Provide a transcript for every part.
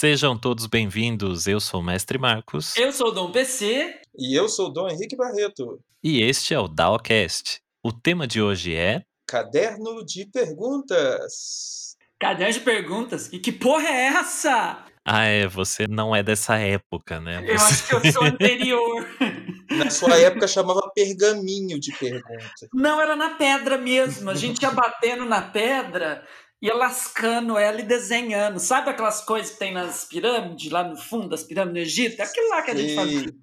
Sejam todos bem-vindos. Eu sou o Mestre Marcos. Eu sou o Dom PC. E eu sou o Dom Henrique Barreto. E este é o DAOcast. O tema de hoje é. Caderno de Perguntas. Caderno de Perguntas? E que porra é essa? Ah, é, você não é dessa época, né? Eu acho que eu sou anterior. Na sua época chamava pergaminho de pergunta. Não, era na pedra mesmo. A gente ia batendo na pedra ia lascando ela e desenhando. Sabe aquelas coisas que tem nas pirâmides, lá no fundo das pirâmides do Egito? É aquilo lá que a gente fazia.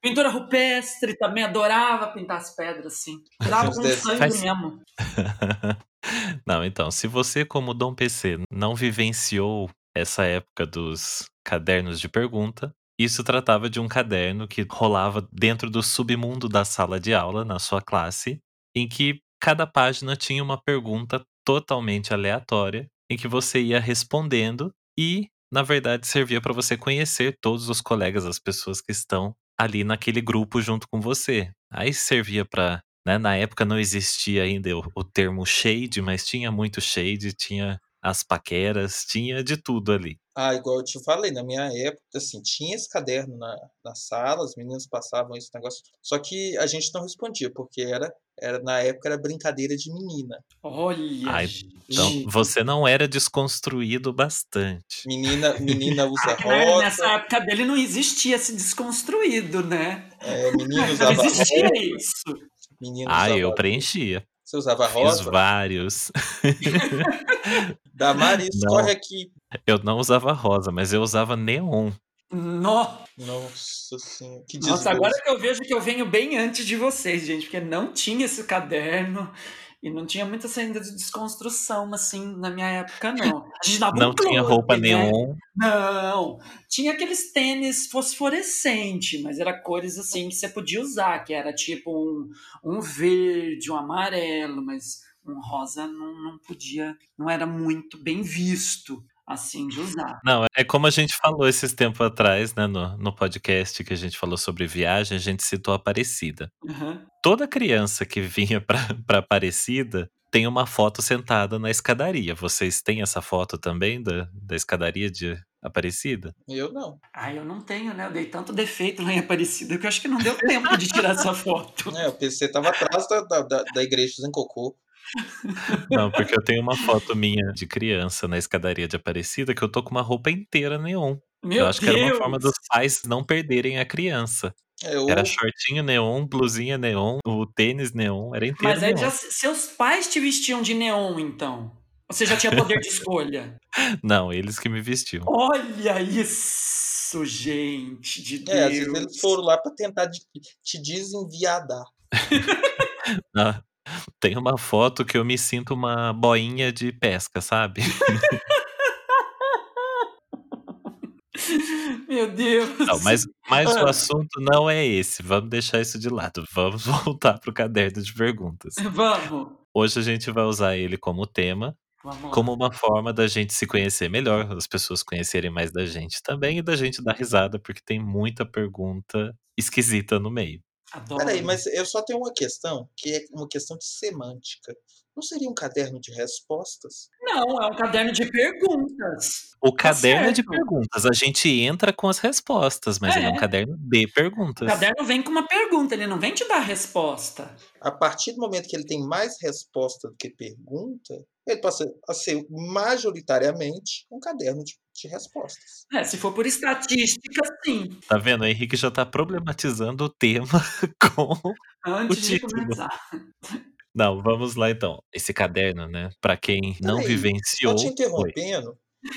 Pintura rupestre também, adorava pintar as pedras assim. Tirava com sangue Faz... mesmo. não, então, se você, como Dom PC, não vivenciou essa época dos cadernos de pergunta, isso tratava de um caderno que rolava dentro do submundo da sala de aula, na sua classe, em que cada página tinha uma pergunta totalmente aleatória em que você ia respondendo e, na verdade, servia para você conhecer todos os colegas, as pessoas que estão ali naquele grupo junto com você. Aí servia para, né, na época não existia ainda o, o termo shade, mas tinha muito shade, tinha as paqueras, tinha de tudo ali. Ah, igual eu te falei, na minha época, assim, tinha esse caderno na, na sala, os meninos passavam esse negócio, só que a gente não respondia, porque era, era na época era brincadeira de menina. Olha! Ah, então você não era desconstruído bastante. Menina, menina usa ah, rosa. Nessa época dele não existia esse desconstruído, né? É, menino usava não existia rosa. isso. Menino ah, usava eu preenchia. Você usava rosa? Fiz vários. Damaris, corre aqui. Eu não usava rosa, mas eu usava neon. No... Nossa senhora, que Nossa, agora que eu vejo que eu venho bem antes de vocês, gente, porque não tinha esse caderno. E não tinha muita saída de desconstrução, assim, na minha época, não. A gente dava não um tinha roupa né? neon. Não. Tinha aqueles tênis fosforescente, mas era cores, assim, que você podia usar, que era tipo um, um verde, um amarelo, mas um rosa não, não podia, não era muito bem visto assim de usar. Não, é como a gente falou esses tempos atrás, né, no, no podcast que a gente falou sobre viagem, a gente citou Aparecida. Uhum. Toda criança que vinha para Aparecida tem uma foto sentada na escadaria. Vocês têm essa foto também da, da escadaria de Aparecida? Eu não. Ah, eu não tenho, né? Eu dei tanto defeito lá em Aparecida que eu acho que não deu tempo de tirar essa foto. É, o PC tava atrás da, da, da igreja em Cocô. Não, porque eu tenho uma foto minha de criança na escadaria de Aparecida que eu tô com uma roupa inteira neon. Meu eu acho Deus. que era uma forma dos pais não perderem a criança. É, eu... Era shortinho neon, blusinha neon, o tênis neon, era inteiro Mas aí neon. já, seus pais te vestiam de neon, então? Você já tinha poder de escolha? Não, eles que me vestiam. Olha isso, gente de Deus. É, às vezes eles foram lá para tentar te desenviadar. ah, tem uma foto que eu me sinto uma boinha de pesca, sabe? Meu Deus. Não, mas, mas o assunto não é esse. Vamos deixar isso de lado. Vamos voltar pro caderno de perguntas. Vamos. Hoje a gente vai usar ele como tema, como uma forma da gente se conhecer melhor, as pessoas conhecerem mais da gente também e da gente dar risada, porque tem muita pergunta esquisita no meio. Adoro. Peraí, mas eu só tenho uma questão, que é uma questão de semântica. Não seria um caderno de respostas? Não, é um caderno de perguntas. O Tá caderno é de certo. perguntas. A gente entra com as respostas, mas ele é um É. caderno de O perguntas. caderno vem com uma pergunta, ele não vem te dar a resposta. A partir do momento que ele tem mais resposta do que pergunta, ele passa a ser majoritariamente um caderno de, de respostas. É, se for por estatística, sim. Tá vendo? O Henrique já tá problematizando o tema com. Antes O de título. começar. Não, vamos lá então. Esse caderno, né? Pra quem não Peraí, vivenciou. Só te interrompendo,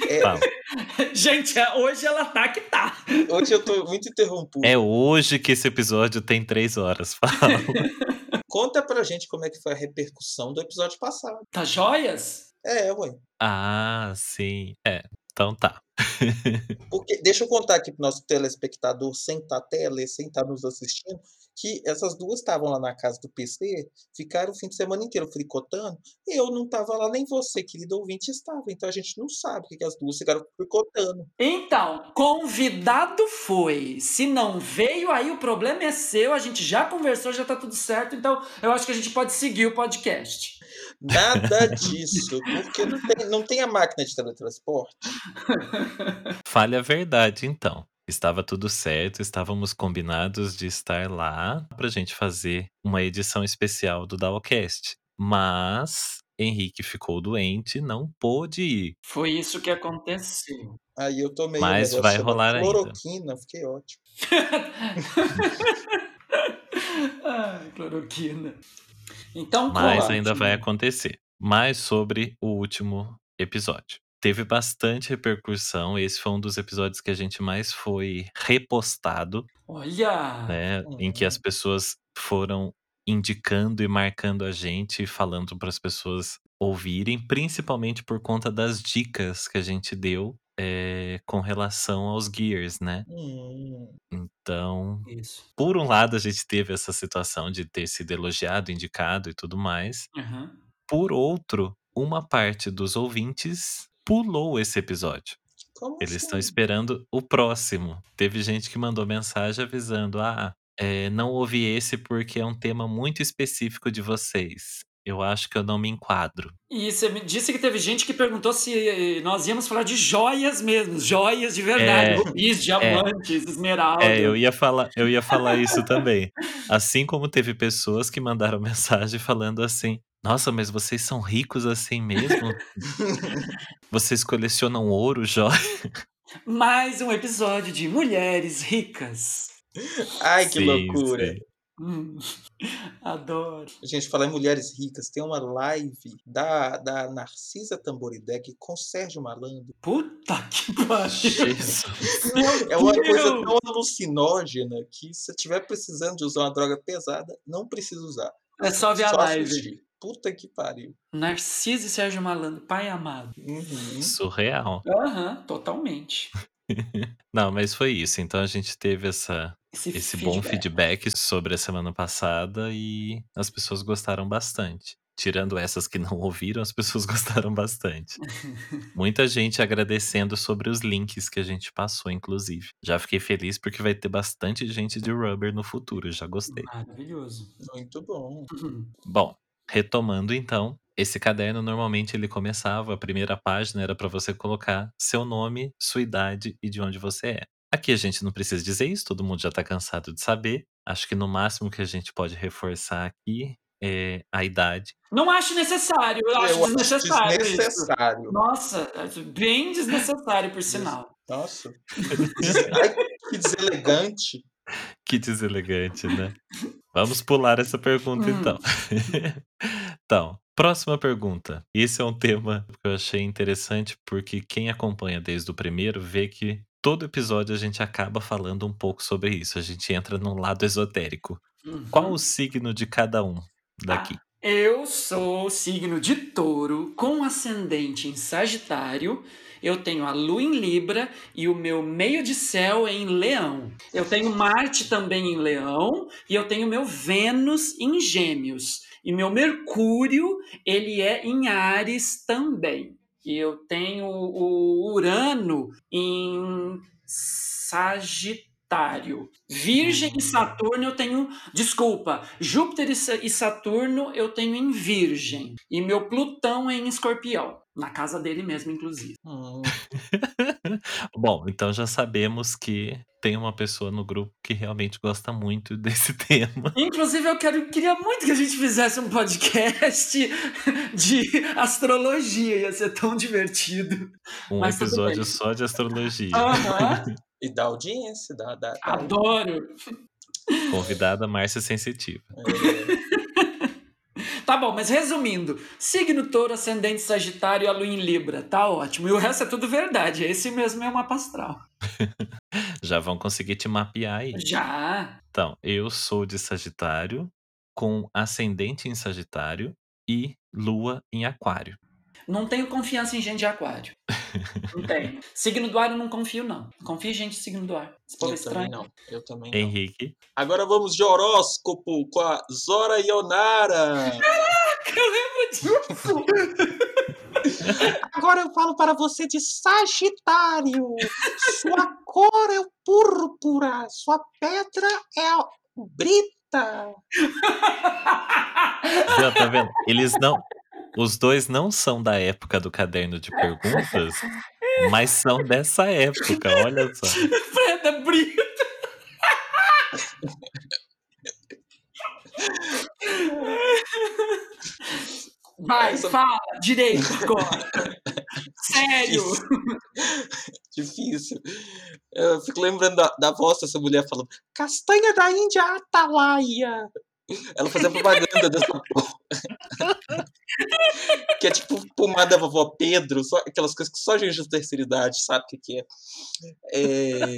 é, fala. Gente, é- hoje ela tá que tá. hoje eu tô muito interrompido. É hoje que esse episódio tem três horas. Fala. Conta pra gente como é que foi a repercussão do episódio passado. Tá joias? É, ué. ah, sim. É, então tá. Porque, deixa eu contar aqui pro nosso telespectador, sem estar tele, sem estar nos assistindo, que essas duas estavam lá na casa do PC, ficaram o fim de semana inteiro fricotando, e eu não estava lá, nem você, querido ouvinte, estava. Então a gente não sabe o que, que as duas ficaram fricotando. Então, convidado foi. Se não veio, aí o problema é seu. A gente já conversou, já tá tudo certo. Então, eu acho que a gente pode seguir o podcast. Nada disso, porque não tem, não tem a máquina de teletransporte. Fale a verdade, então. Estava tudo certo, estávamos combinados de estar lá pra gente fazer uma edição especial do Dawcast. Mas Henrique ficou doente, não pôde ir. Foi isso que aconteceu. Aí eu tomei Mas um vai rolar ainda. cloroquina, fiquei ótimo. Ai, cloroquina. Então, Mas ainda vai acontecer. Mais sobre o último episódio. Teve bastante repercussão. Esse foi um dos episódios que a gente mais foi repostado, Olha! né? Em que Uhum. as pessoas foram indicando e marcando a gente e falando para as pessoas ouvirem, principalmente por conta das dicas que a gente deu é, com relação aos gears, né? Hum, Então, Isso. por um lado, a gente teve essa situação de ter sido elogiado, indicado e tudo mais. Aham. Por outro, uma parte dos ouvintes pulou esse episódio. como Eles estão assim? esperando o próximo. Teve gente que mandou mensagem avisando: ah, é, não ouvi esse porque é um tema muito específico de vocês. Eu acho que eu não me enquadro. E você me disse que teve gente que perguntou se nós íamos falar de joias mesmo, joias de verdade, É, rubis, diamantes, esmeralda. É, eu ia falar, eu ia falar isso também. Assim como teve pessoas que mandaram mensagem falando assim: Nossa, mas vocês são ricos assim mesmo? Vocês colecionam ouro, joia? Mais um episódio de Mulheres Ricas. Ai, que Sim, loucura. sim. Hum, adoro. Gente, falar em mulheres ricas, tem uma live da, da Narcisa Tamboridec com Sérgio Malandro. Puta que pariu. É uma Deus. coisa tão alucinógena que se você estiver precisando de usar uma droga pesada, não precisa usar. É só ver a Só live. assistir. Puta que pariu. Narciso e Sérgio Malandro, pai amado. Uhum. Surreal. Aham, totalmente. Não, mas foi isso. Então a gente teve essa, Esse, esse bom feedback sobre a semana passada e as pessoas gostaram bastante. Tirando essas que não ouviram, as pessoas gostaram bastante. Muita gente agradecendo sobre os links que a gente passou, inclusive. Já fiquei feliz porque vai ter bastante gente de Rubber no futuro, já gostei. Maravilhoso. Muito bom. Uhum. Bom, retomando então, esse caderno normalmente ele começava, a primeira página era para você colocar seu nome, sua idade e de onde você é. Aqui a gente não precisa dizer isso, todo mundo já tá cansado de saber. Acho que no máximo que a gente pode reforçar aqui é a idade. Não acho necessário, eu acho Eu desnecessário. isso. desnecessário. Nossa, bem desnecessário, por sinal. Nossa. Ai, que deselegante. Que deselegante, né? Vamos pular essa pergunta Hum. então. então, próxima pergunta. Esse é um tema que eu achei interessante porque quem acompanha desde o primeiro vê que todo episódio a gente acaba falando um pouco sobre isso. A gente entra num lado esotérico. Uhum. Qual o signo de cada um daqui? Eu sou signo de touro, com ascendente em Sagitário. Eu tenho a lua em Libra e o meu meio de céu é em Leão. Eu tenho Marte também em Leão e eu tenho meu Vênus em Gêmeos. E meu Mercúrio, ele é em Ares também. E eu tenho o Urano em Sagitário. Virgem e Saturno eu tenho. Desculpa, Júpiter e e Saturno eu tenho em Virgem. E meu Plutão é em Escorpião. Na casa dele mesmo, inclusive. Hum, Bom, então já sabemos que tem uma pessoa no grupo que realmente gosta muito desse tema. Inclusive, eu quero, queria muito que a gente fizesse um podcast de astrologia. Ia ser tão divertido. Um Mas episódio só de astrologia. Aham, e da audiência, da. da, da- adoro. Convidada Márcia Sensitiva. é, Tá bom, mas resumindo: signo touro, ascendente sagitário, a lua em Libra. Tá ótimo. E o resto é tudo verdade. Esse mesmo é o mapa astral. Já vão conseguir te mapear aí. Já. Então, eu sou de Sagitário, com ascendente em Sagitário e lua em Aquário. Não tenho confiança em gente de aquário. Não tenho. Signo do ar eu não confio, não. Confio em gente de signo do ar. Esse povo é eu também estranho. não. Eu também não. Henrique, Agora vamos de horóscopo com a Zora Ionara. Eu lembro disso. Agora eu falo para você de Sagitário. Sua cor é o púrpura, sua pedra é a brita. já tá vendo? Eles não, Os dois não são da época do caderno de perguntas, mas são dessa época, olha só. Freda Brito. Vai, Essa- fala direito agora. Sério. Difícil. Eu fico lembrando da, da voz dessa mulher falando Castanha da Índia Atalaia. Ela fazia propaganda dessa porra. que é tipo pomada vovó Pedro, só, aquelas coisas que só gente de terceira idade sabe o que, que é. É,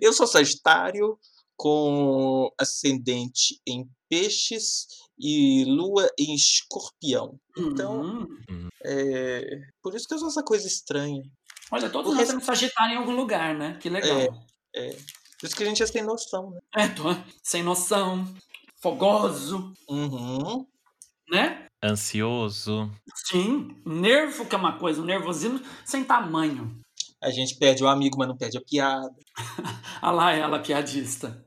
Eu sou Sagitário, com ascendente em peixes e lua em escorpião. Então, Hum. é, por isso que eu sou essa coisa estranha. Olha, todos Porque- nós temos Sagitário em algum lugar, né? Que legal. É. Por isso que a gente é sem noção, né? É, tô sem noção, fogoso, Uhum. né? Ansioso. Sim, nervo que é uma coisa, um nervosismo sem tamanho. A gente perde o amigo, mas não perde a piada. Ah lá ela, piadista.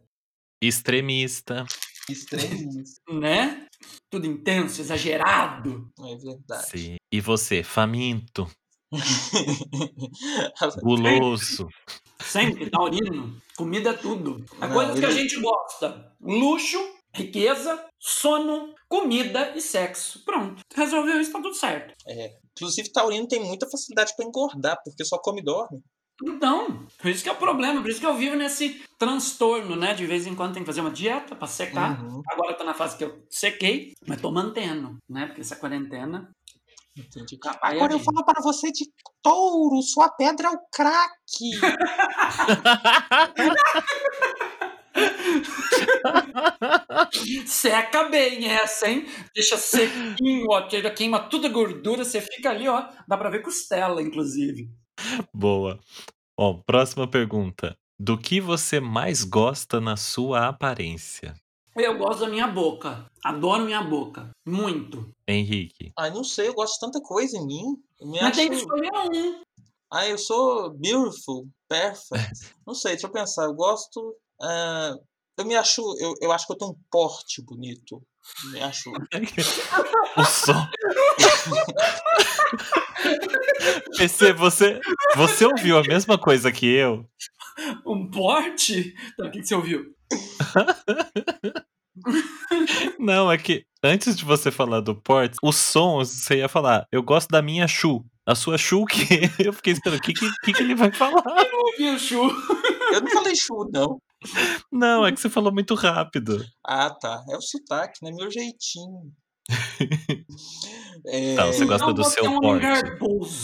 Extremista. Estranhíssimo. Né? Tudo intenso, exagerado. É verdade. Sim. E você, faminto, guloso. Sempre, taurino. Comida é tudo. É Não, coisas que a ele- gente gosta. Luxo, riqueza, sono, comida e sexo. Pronto. Resolveu isso, tá tudo certo. Inclusive, Taurino tem muita facilidade pra engordar, porque só come e dorme. Então, por isso que é o problema, por isso que eu vivo nesse transtorno, né? De vez em quando tem que fazer uma dieta pra secar. Uhum. Agora tô na fase que eu sequei, mas tô mantendo, né? Porque essa quarentena. Entendi. Aí Agora eu gente- falo para você de touro, sua pedra é o craque. Seca bem essa, hein? Deixa sequinho, ó. que Queima toda a gordura, você fica ali, ó. Dá pra ver costela, inclusive. Boa. Ó, próxima pergunta. Do que você mais gosta na sua aparência? Eu gosto da minha boca. Adoro minha boca. Muito. Henrique. Ai, não sei, eu gosto de tanta coisa em mim. Eu me Mas acho... tem que escolher um. Ah, eu sou beautiful, perfect. Não sei, deixa eu pensar. Eu gosto. ah, eu me acho. Eu, eu acho que eu tenho um porte bonito. Me acho. O som. PC, você, você ouviu a mesma coisa que eu? Um porte? Então, o que, que você ouviu? Não, é que antes de você falar do porte, o som você ia falar, eu gosto da minha Chu. A sua Chu que eu fiquei esperando, o que, que, que que ele vai falar? Eu ouvi o chu. Eu não falei chu, não. Não, é que você falou muito rápido. Ah, tá. É o sotaque, né? Meu jeitinho. É, Tá, você gosta Não, do seu é um porte.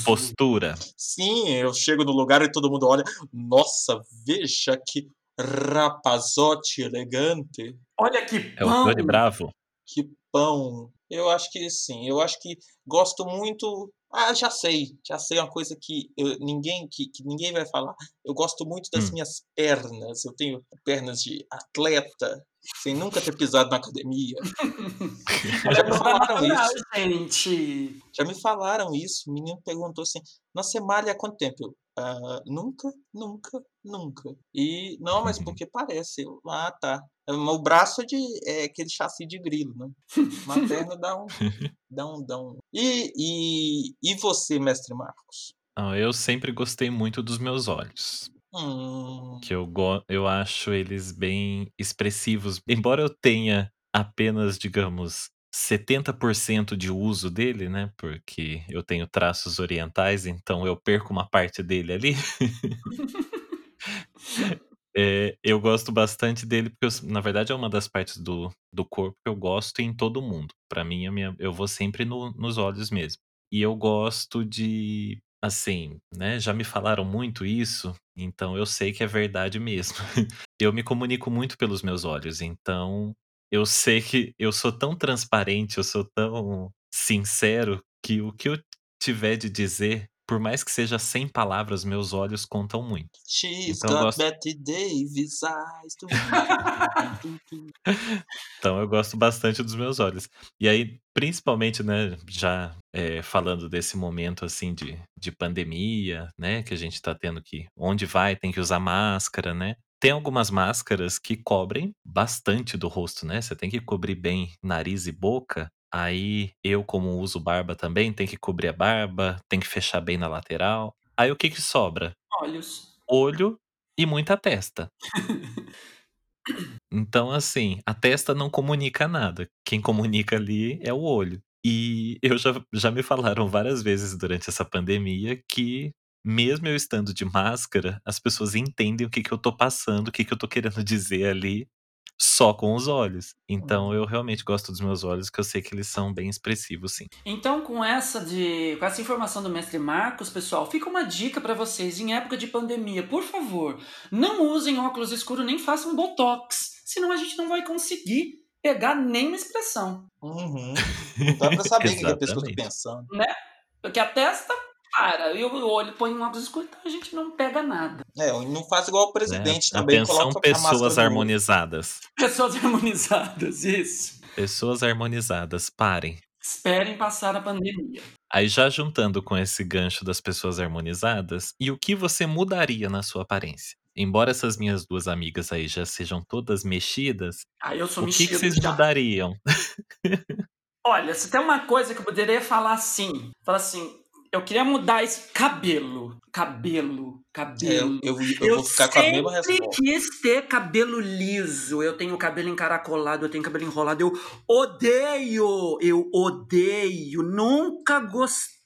Postura. Sim, eu chego no lugar e todo mundo olha. Nossa, veja que rapazote elegante. Olha que É o pão. Johnny Bravo? Que pão. Eu acho que sim. Eu acho que gosto muito. Ah, já sei. Já sei uma coisa que eu- ninguém que, que ninguém vai falar. Eu gosto muito das Hum. minhas pernas. Eu tenho pernas de atleta, sem nunca ter pisado na academia. Já me falaram isso. gente. Já me falaram isso. O menino perguntou assim: Nossa, você malha há quanto tempo? Eu, "Ah, nunca, nunca, nunca. E não, mas Uhum. porque parece. Ah, tá. O braço é, de, é aquele chassi de grilo, né? Uma perna dá um. Dá um, dá um. E, e, e você, mestre Marcos? Não, eu sempre gostei muito dos meus olhos. Hum, Que eu, go eu acho eles bem expressivos. Embora eu tenha apenas, digamos, 70% de uso dele, né? Porque eu tenho traços orientais, então eu perco uma parte dele ali. É, eu gosto bastante dele, porque eu- na verdade é uma das partes do, do corpo que eu gosto em todo mundo. Pra mim, a minha, eu vou sempre no- nos olhos mesmo. E eu gosto de, assim, né? Já me falaram muito isso, então eu sei que é verdade mesmo. Eu me comunico muito pelos meus olhos, então eu sei que eu sou tão transparente, eu sou tão sincero, que o que eu tiver de dizer, por mais que seja sem palavras, meus olhos contam muito. she's Então eu got gosto- Betty Davis eyes. Então eu gosto bastante dos meus olhos. E aí, principalmente, né, já é, falando desse momento assim de, de pandemia, né, que a gente tá tendo que, onde vai, tem que usar máscara, né? Tem algumas máscaras que cobrem bastante do rosto, né? Você tem que cobrir bem nariz e boca. Aí eu, como uso barba também, tem que cobrir a barba, tem que fechar bem na lateral. Aí o que que sobra? Olhos. Olho e muita testa. Então, assim, a testa não comunica nada. Quem comunica ali é o olho. E eu já, já me falaram várias vezes durante essa pandemia que, mesmo eu estando de máscara, as pessoas entendem o que, que eu tô passando, o que, que eu tô querendo dizer ali, só com os olhos. Então eu realmente gosto dos meus olhos, que eu sei que eles são bem expressivos, sim. Então, com essa de, com essa informação do mestre Marcos, pessoal, fica uma dica para vocês em época de pandemia, por favor, não usem óculos escuros nem façam botox, senão a gente não vai conseguir pegar nenhuma expressão. Uhum. Não dá pra saber o que a pessoa tá Exatamente. pensando. Né? Porque a testa para, e o olho põe um óculos escuro, então a gente não pega nada. É, não faz igual o presidente Né? também, Atenção, pessoas harmonizadas. Pessoas harmonizadas, isso. Pessoas harmonizadas, parem. Esperem passar a pandemia. Aí já juntando com esse gancho das pessoas harmonizadas, e o que você mudaria na sua aparência? Embora essas minhas duas amigas aí já sejam todas mexidas, Aí eu sou o que, que vocês já. mudariam? Olha, se tem uma coisa que eu poderia falar assim, falar assim, eu queria mudar esse cabelo, cabelo, É, eu, cabelo. eu, eu vou ficar com a mesma sempre resposta. quis ter cabelo liso. Eu tenho cabelo encaracolado, eu tenho cabelo enrolado. Eu odeio, eu odeio. Nunca gostei.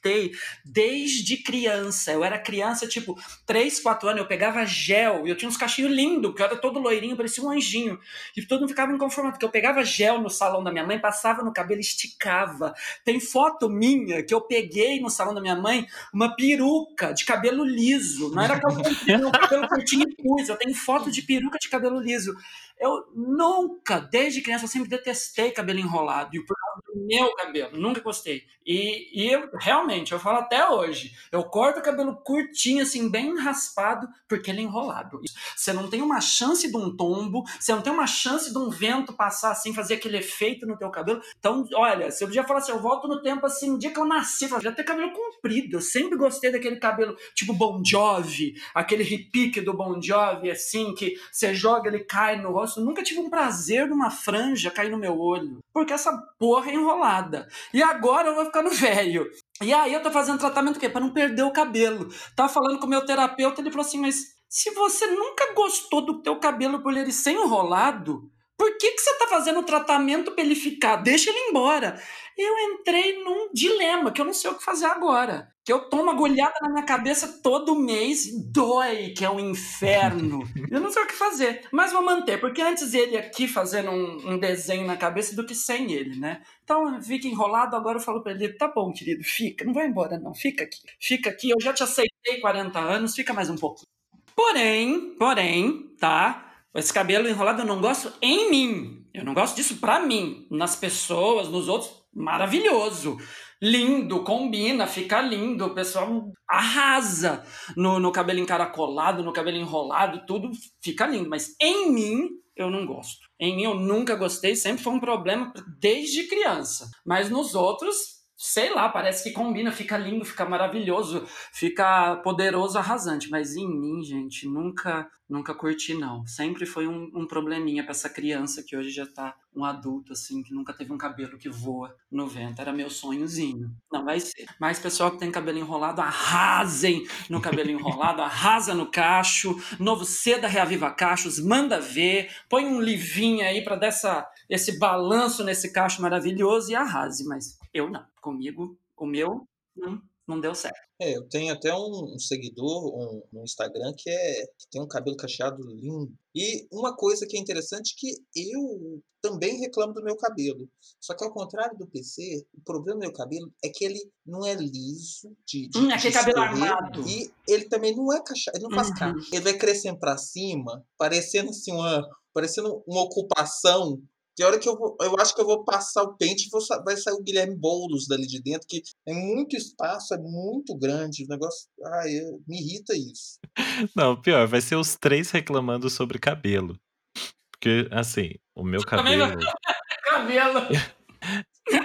Desde criança. Eu era criança, tipo, 3, 4 anos. Eu pegava gel e eu tinha uns cachinhos lindos, porque eu era todo loirinho, parecia um anjinho. E todo mundo ficava inconformado, porque eu pegava gel no salão da minha mãe, passava no cabelo, esticava. Tem foto minha que eu peguei no salão da minha mãe uma peruca de cabelo liso. Não era cabelo cabelo curtinho e pus. Eu tenho foto de peruca de cabelo liso. Eu nunca, desde criança, eu sempre detestei cabelo enrolado. E por do meu cabelo, nunca gostei. E, e eu, realmente, eu falo até hoje, eu corto o cabelo curtinho, assim, bem raspado, porque ele é enrolado. Você não tem uma chance de um tombo, você não tem uma chance de um vento passar assim, fazer aquele efeito no teu cabelo. Então, olha, se eu podia falar assim, eu volto no tempo assim, dia que eu nasci, eu já ter cabelo comprido. Eu sempre gostei daquele cabelo tipo Bon Jovi, aquele repique do Bon Jovi, assim, que você joga, ele cai no rosto. Eu nunca tive um prazer numa franja cair no meu olho, porque essa porra é enrolada. E agora eu vou ficando velho. E aí eu tô fazendo tratamento o quê? Pra não perder o cabelo. Tava falando com o meu terapeuta, ele falou assim, mas se você nunca gostou do teu cabelo por ele ser enrolado, por que, que você tá fazendo o tratamento pra ele ficar? Deixa ele embora. Eu entrei num dilema que eu não sei o que fazer agora. Que eu tomo agulhada na minha cabeça todo mês, e dói, que é um inferno. eu não sei o que fazer. Mas vou manter, porque antes ele aqui fazendo um, um desenho na cabeça do que sem ele, né? Então fica enrolado, agora eu falo pra ele: tá bom, querido, fica, não vai embora, não, fica aqui. Fica aqui, eu já te aceitei 40 anos, fica mais um pouquinho. Porém, porém, tá? Esse cabelo enrolado eu não gosto em mim. Eu não gosto disso pra mim. Nas pessoas, nos outros, maravilhoso. Lindo, combina, fica lindo. O pessoal arrasa no, no cabelo encaracolado, no cabelo enrolado, tudo fica lindo. Mas em mim, eu não gosto. Em mim, eu nunca gostei, sempre foi um problema desde criança. Mas nos outros, sei lá, parece que combina, fica lindo, fica maravilhoso, fica poderoso, arrasante. Mas em mim, gente, nunca, nunca curti, não. Sempre foi um, um probleminha pra essa criança que hoje já tá um adulto, assim, que nunca teve um cabelo que voa no vento. Era meu sonhozinho. Não vai ser. Mas pessoal que tem cabelo enrolado, arrasem no cabelo enrolado, arrasa no cacho. Novo Seda Reaviva Cachos, manda ver. Põe um livinho aí pra dar essa, esse balanço nesse cacho maravilhoso e arrase. Mas eu não. Comigo, o meu não, não deu certo. É, eu tenho até um, um seguidor um, no Instagram que, é, que tem um cabelo cacheado lindo. E uma coisa que é interessante que eu também reclamo do meu cabelo. Só que ao contrário do PC, o problema do meu cabelo é que ele não é liso de, de, Hum, de aquele cabelo armado. e ele também não é cacheado, ele não faz Uhum. Ele vai crescendo pra cima, parecendo assim uma, parecendo uma ocupação tem hora que eu vou, eu acho que eu vou passar o pente e vai sair o Guilherme Boulos dali de dentro, que é muito espaço, é muito grande. O negócio. Ai, eu- me irrita isso. Não, pior, vai ser os três reclamando sobre cabelo. Porque, assim, o meu cabelo. Cabelo.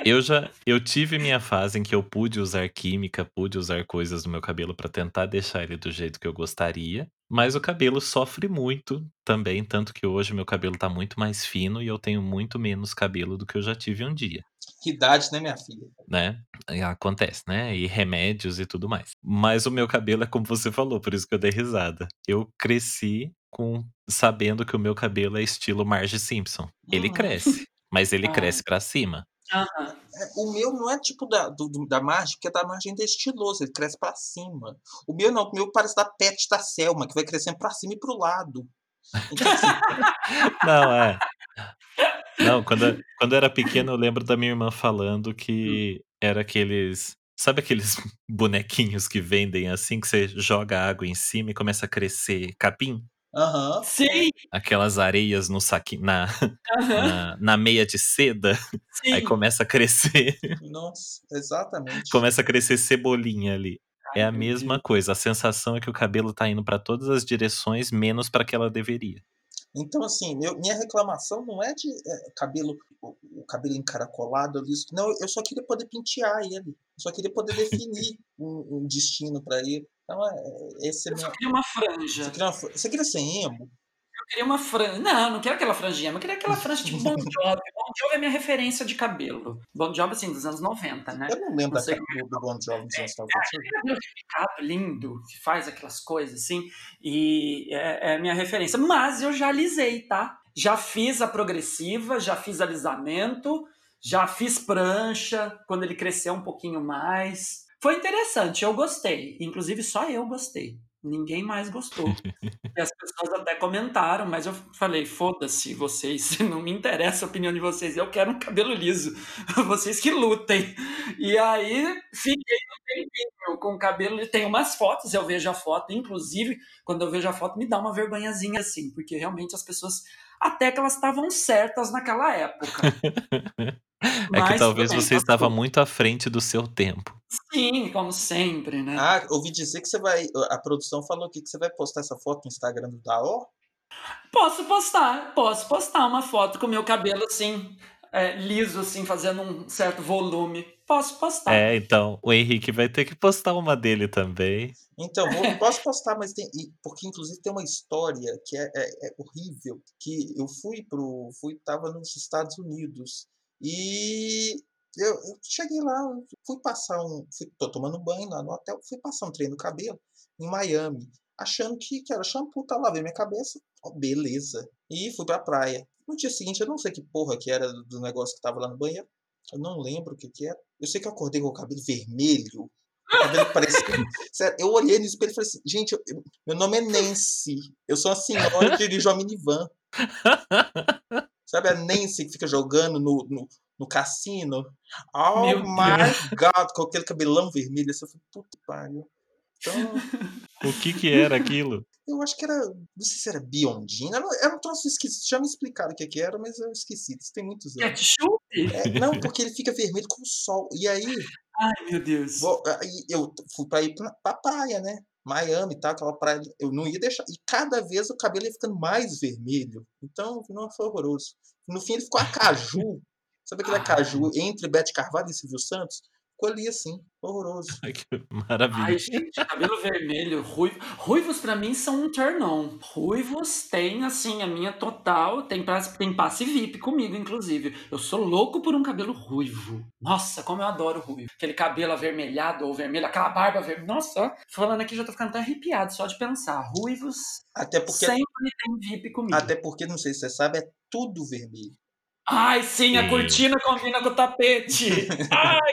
Eu já eu tive minha fase em que eu pude usar química, pude usar coisas no meu cabelo pra tentar deixar ele do jeito que eu gostaria, mas o cabelo sofre muito também, tanto que hoje meu cabelo tá muito mais fino e eu tenho muito menos cabelo do que eu já tive um dia. Idade, né, minha filha? Né? Acontece, né? E remédios e tudo mais. Mas o meu cabelo é como você falou, por isso que eu dei risada. Eu cresci com sabendo que o meu cabelo é estilo Marge Simpson. Ele Uhum. cresce, mas ele Ah. cresce pra cima. É, o meu não é tipo da, do, da margem, porque da margem ainda é estiloso, ele cresce pra cima. O meu não, o meu parece da pet da Selma, que vai crescendo pra cima e pro lado. Então, assim, Não, é. Não, quando, quando eu era pequeno, eu lembro da minha irmã falando que era aqueles. Sabe aqueles bonequinhos que vendem assim, que você joga água em cima e começa a crescer capim? Aham. Sim, Aquelas areias no saquinho, na, aham, na, na meia de seda, sim. aí começa a crescer, Nossa, exatamente. começa a crescer cebolinha ali. Ai, É a mesma Deus. coisa, a sensação é que o cabelo tá indo pra todas as direções, menos pra que ela deveria. Então, assim, meu- minha reclamação não é de é, cabelo, o, o cabelo encaracolado, liso. Não, eu só queria poder pentear ele. Eu só queria poder definir um, um destino pra ele. Então, é, esse é Eu só meu. queria uma franja. Você queria, uma você queria ser emo? Eu queria uma franja. Não, não quero aquela franjinha, mas eu queria aquela franja tipo Bon Jovi. Bon Jovi é minha referência de cabelo. Bon Jovi, assim, dos anos 90, né? Eu não lembro Não da cara do Bon Jovi dos anos 90. Aquele cabelo picado, lindo, que faz aquelas coisas assim, e é, é a minha referência. Mas eu já alisei, tá? Já fiz a progressiva, já fiz alisamento, já fiz prancha, quando ele cresceu um pouquinho mais. Foi interessante, eu gostei. Inclusive, só eu gostei. Ninguém mais gostou. E as pessoas até comentaram, mas eu falei: foda-se vocês, não me interessa a opinião de vocês, eu quero um cabelo liso. Vocês que lutem. E aí fiquei tempinho com o cabelo. Tem umas fotos, eu vejo a foto, inclusive, quando eu vejo a foto, me dá uma vergonhazinha assim, porque realmente as pessoas. Até que elas estavam certas naquela época. É que Mas talvez tudo bem, você estava passou. muito à frente do seu tempo. Sim, como sempre, né? Ah, ouvi dizer que você vai. A produção falou aqui que você vai postar essa foto no Instagram do Daó? Posso postar, posso postar uma foto com o meu cabelo assim, é, liso, assim, fazendo um certo volume. Posso postar. É, então, o Henrique vai ter que postar uma dele também. Então, vou, posso postar, mas tem. Porque inclusive tem uma história que é, é- é horrível. Que eu fui pro. Fui, tava nos Estados Unidos. E eu, eu cheguei lá, fui passar um. Fui, tô tomando banho lá no hotel, fui passar um treino no cabelo em Miami. Achando que, que era shampoo, tá lavei minha cabeça. ó, beleza. E fui pra praia. No dia seguinte, eu não sei que porra que era do negócio que tava lá no banheiro. Eu não lembro o que que era. Eu sei que eu acordei com o cabelo vermelho. O cabelo parecia. Sério, eu olhei no espelho e falei assim, gente, eu- eu- meu nome é Nancy. Eu sou uma senhora que dirijo uma minivan. Sabe a Nancy que fica jogando no, no, no cassino? Oh Meu my God, com aquele cabelão vermelho. Assim, eu falei, puta pariu. Então, O que que era aquilo? eu acho que era. Não sei se era Biondina. Era, era um troço esquisito. Já me explicaram o que, que era, mas eu esqueci. Isso tem muitos anos. Ketchup? É, não, porque ele fica vermelho com o sol. E aí, Ai, meu Deus. Vou- aí eu fui pra ir pra, pra praia, né? Miami e tal, aquela praia. Eu não ia deixar. E cada vez o cabelo ia ficando mais vermelho. Então, não foi horroroso. No fim, ele ficou acaju. Sabe aquele acaju entre Bete Carvalho e Silvio Santos? Ficou ali assim, horroroso. Ai, que maravilha. Ai, gente, cabelo vermelho, ruivo. Ruivos pra mim são um turn on. Ruivos tem, assim, a minha total. Tem, passe- tem passe VIP comigo, inclusive. Eu sou louco por um cabelo ruivo. Nossa, como eu adoro ruivo. Aquele cabelo avermelhado ou vermelho, aquela barba vermelha. Nossa, ó, falando aqui já tô ficando até arrepiado só de pensar. Ruivos Até porque, sempre tem VIP comigo. até porque, não sei se você sabe, é tudo vermelho. Ai, sim, a cortina combina com o tapete. Ai,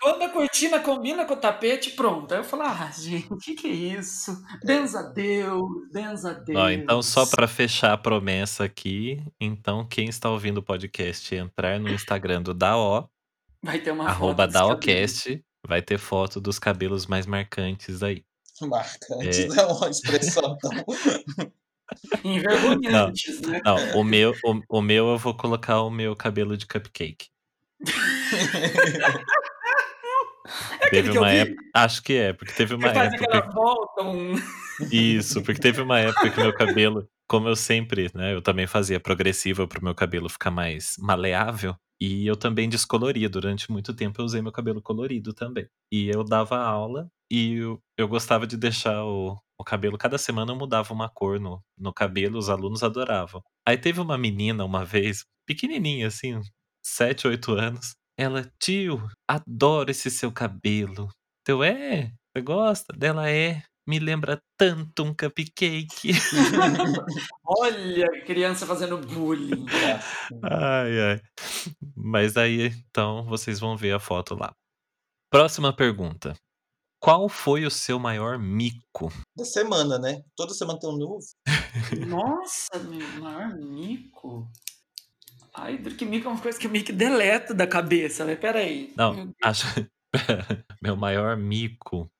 quando a cortina combina com o tapete, pronto. Aí eu falo, ah, gente, o que, que é isso? Benza a Deus, benza a Deus. Ó, então, só pra fechar a promessa aqui, então, quem está ouvindo o podcast entrar no Instagram do Daó, Vai ter uma arroba. Daocast, vai ter foto dos cabelos mais marcantes aí. Marcante, É. não é uma expressão tão. Envergonhantes, né? Não, o meu, o, o meu eu vou colocar o meu cabelo de cupcake. É aquele Teve que uma época. Acho que é, porque teve uma faz época. aquela volta, um... Isso, porque teve uma época que meu cabelo, como eu sempre, né, eu também fazia progressiva pro meu cabelo ficar mais maleável, e eu também descoloria. Durante muito tempo eu usei meu cabelo colorido também. E eu dava aula e eu, eu gostava de deixar o, o cabelo, cada semana eu mudava uma cor no, no cabelo, os alunos adoravam. Aí teve uma menina uma vez, pequenininha assim, 7, 8 anos, Ela, tio, adoro esse seu cabelo. Teu é? Você gosta? Dela é. Me lembra tanto um cupcake. Olha, criança fazendo bullying. ai, ai. Mas aí, então, vocês vão ver a foto lá. Próxima pergunta. Qual foi o seu maior mico? Da semana, né? Toda semana tem um novo. Nossa, meu maior mico. Ai, que mico é uma coisa que eu meio que deleto da cabeça, mas peraí. Não, acho. meu maior mico.